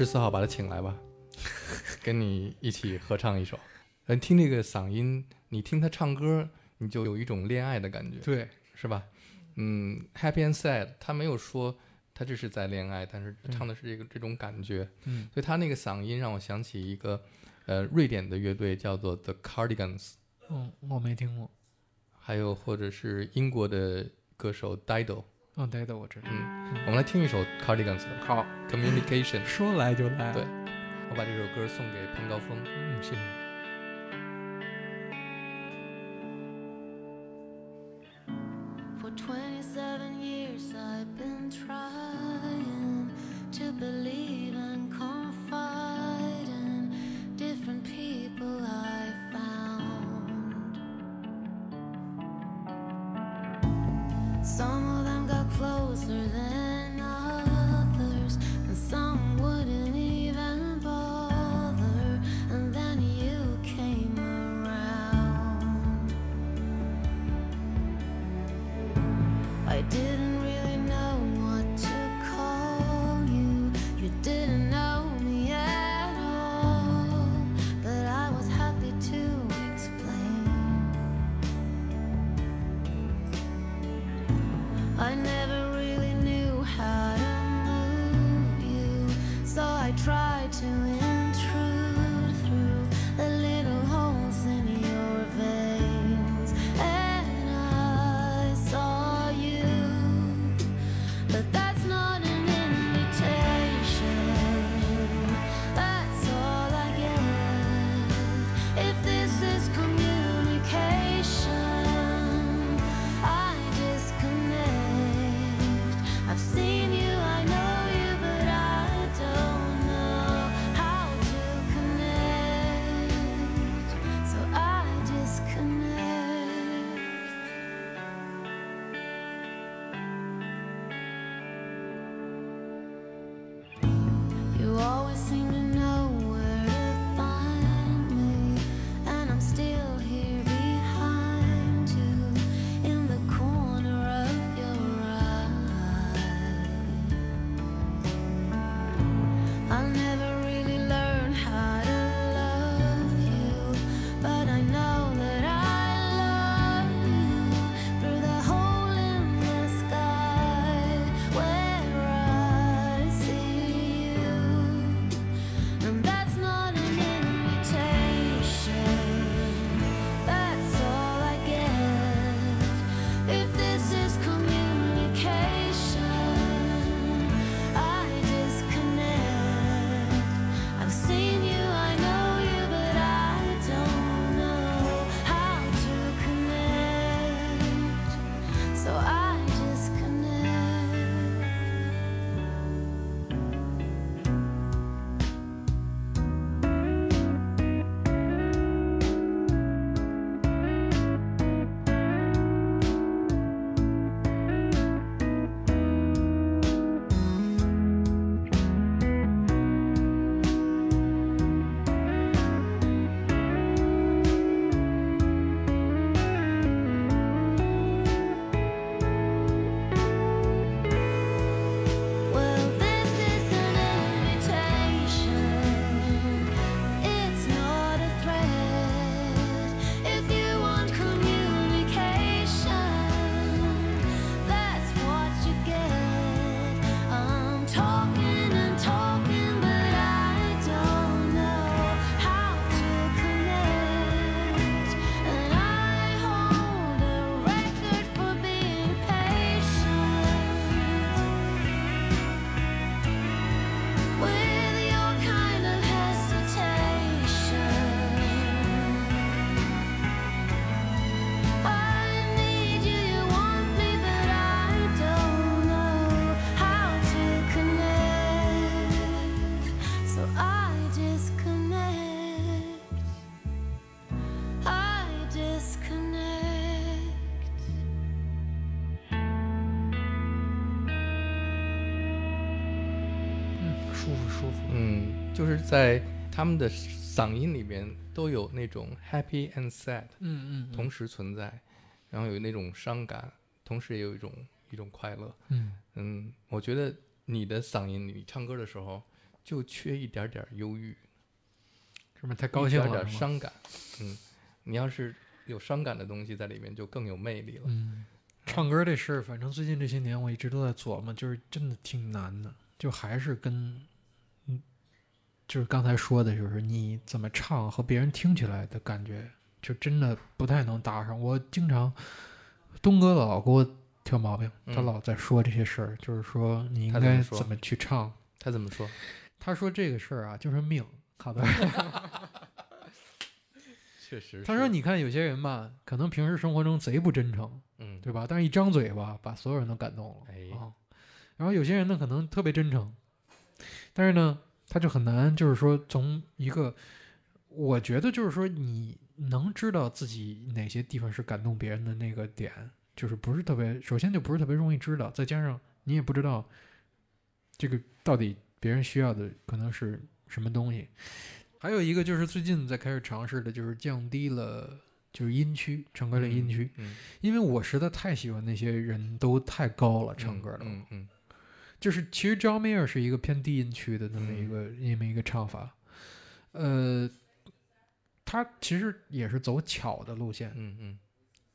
十四号把他请来吧，跟你一起合唱一首。嗯，听这个嗓音，你听他唱歌，你就有一种恋爱的感觉，对，是吧？嗯，Happy and Sad，他没有说他这是在恋爱，但是唱的是这个这种感觉。嗯，所以他那个嗓音让我想起一个，呃，瑞典的乐队叫做 The Cardigans。嗯，我没听过。还有或者是英国的歌手 Dido。嗯，对的，我知道。嗯，我们来听一首 Cardigans 的《好 Communication》，说来就来。对，我把这首歌送给潘高峰。嗯，谢谢。在他们的嗓音里面都有那种 happy and sad，嗯嗯，同时存在，然后有那种伤感，同时也有一种一种快乐，嗯嗯，我觉得你的嗓音你唱歌的时候就缺一点点忧郁，是吗？太高兴了，有点伤感，嗯，你要是有伤感的东西在里面就更有魅力了。嗯，唱歌这事，反正最近这些年我一直都在琢磨，就是真的挺难的，就还是跟。就是刚才说的，就是你怎么唱和别人听起来的感觉，就真的不太能搭上。我经常，东哥老给我挑毛病，他嗯老在说这些事儿，就是说你应该怎么去唱。他怎么说？他说这个事儿啊，就是命，好的。确实，他说，你看有些人吧，可能平时生活中贼不真诚，嗯，对吧？但是一张嘴吧，把所有人都感动了。哎啊，然后有些人呢，可能特别真诚，但是呢，他就很难，就是说从一个，我觉得就是说你能知道自己哪些地方是感动别人的那个点，就是不是特别，首先就不是特别容易知道，再加上你也不知道这个到底别人需要的可能是什么东西。还有一个就是最近在开始尝试的，就是降低了就是音区，唱歌的音区。嗯，因为我实在太喜欢那些人都太高了，嗯唱歌的，嗯嗯就是其实 John Mayer 是一个偏低音区的那么一个、那么一个唱法，呃，他其实也是走巧的路线，嗯嗯。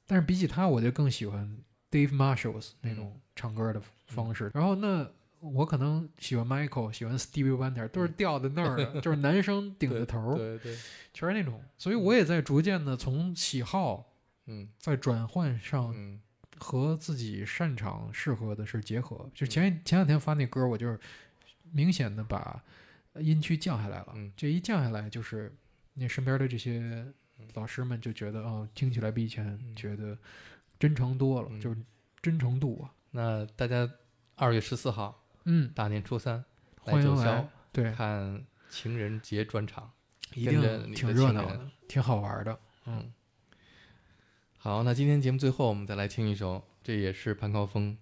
但是比起他，我就更喜欢 Dave Marshalls 那嗯。种唱歌的方式。然后那我可能喜欢 Michael，喜欢 Stevie Wonder，都是吊在那儿的，就是男生顶着头，嗯对对，全是那种。所以我也在逐渐的从喜好嗯。在转换上嗯和自己擅长适合的是结合。就前一前两天发那歌，我就是明显的把音区降下来了。嗯这一降下来，就是你身边的这些老师们就觉得，哦，听起来比以前嗯觉得真诚多了，嗯就是真诚度啊。那大家二月十四号嗯，大年初三来九霄，对，看情人节专场。一定挺热闹的，挺好玩的。嗯，好，那今天节目最后我们再来听一首，这也是潘高峰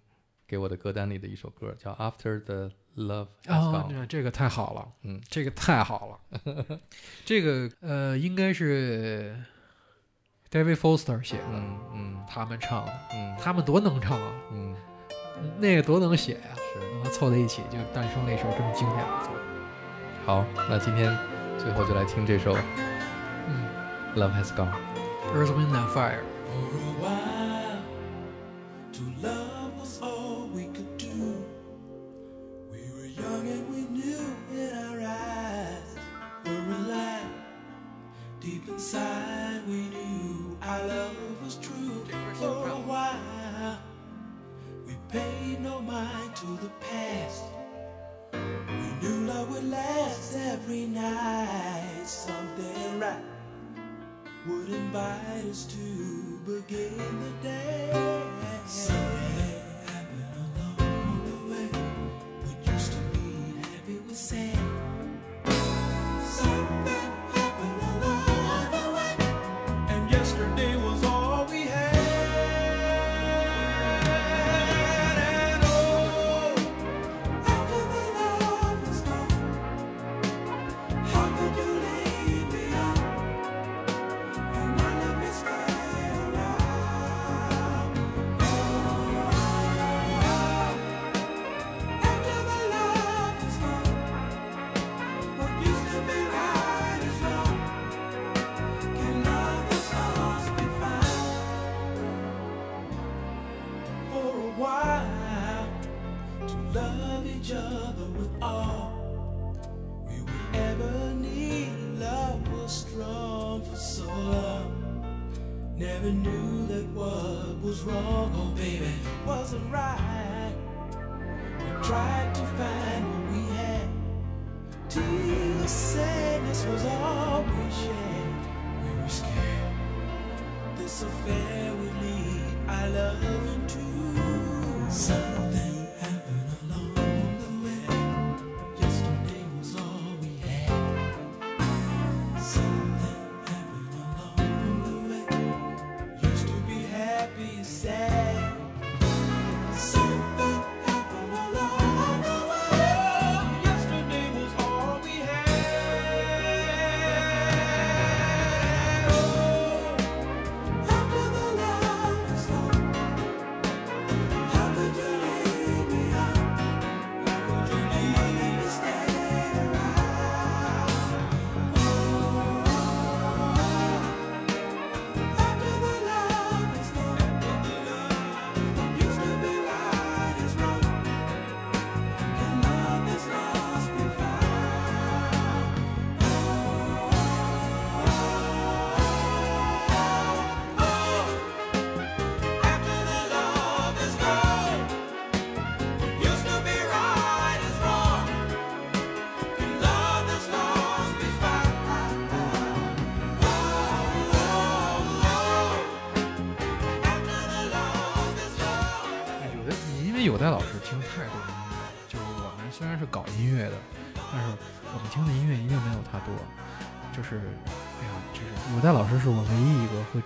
给我的歌单里的一首歌，叫《After the Love Has 啊，Gone》。这这个太好了，嗯，这个太好了，这个呃，应该是 David Foster 写的，嗯嗯他们唱的，嗯他们多能唱啊，嗯，那个多能写呀、是。然后凑在一起就诞生了一首这么经典的作。好，那今天最后就来听这首《嗯 Love Has Gone》。，Earth, Wind and Fire。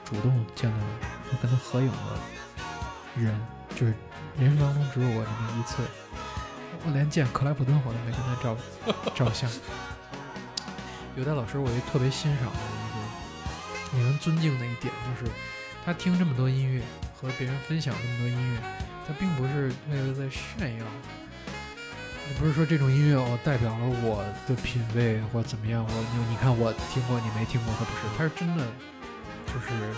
主动见到、我跟他合影的人，就是人生当中只有我这么一次。我连见克莱普顿我都没跟他照照相。有代老师，我也特别欣赏的一个令人尊敬的一点就是，他听这么多音乐，和别人分享这么多音乐，他并不是为了在炫耀，也不是说这种音乐哦代表了我的品味或怎么样，我你你看我听过你没听过，他不是，他是真的就是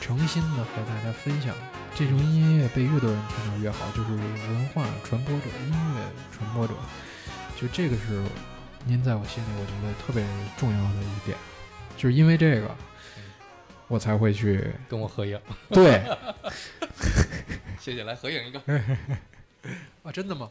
诚心的和大家分享。这种音乐被越多人听到越好，就是文化传播者、音乐传播者，就这个是您在我心里我觉得特别重要的一点，就是因为这个，我才会去跟我合影，对 谢谢，来合影一个。啊，真的吗？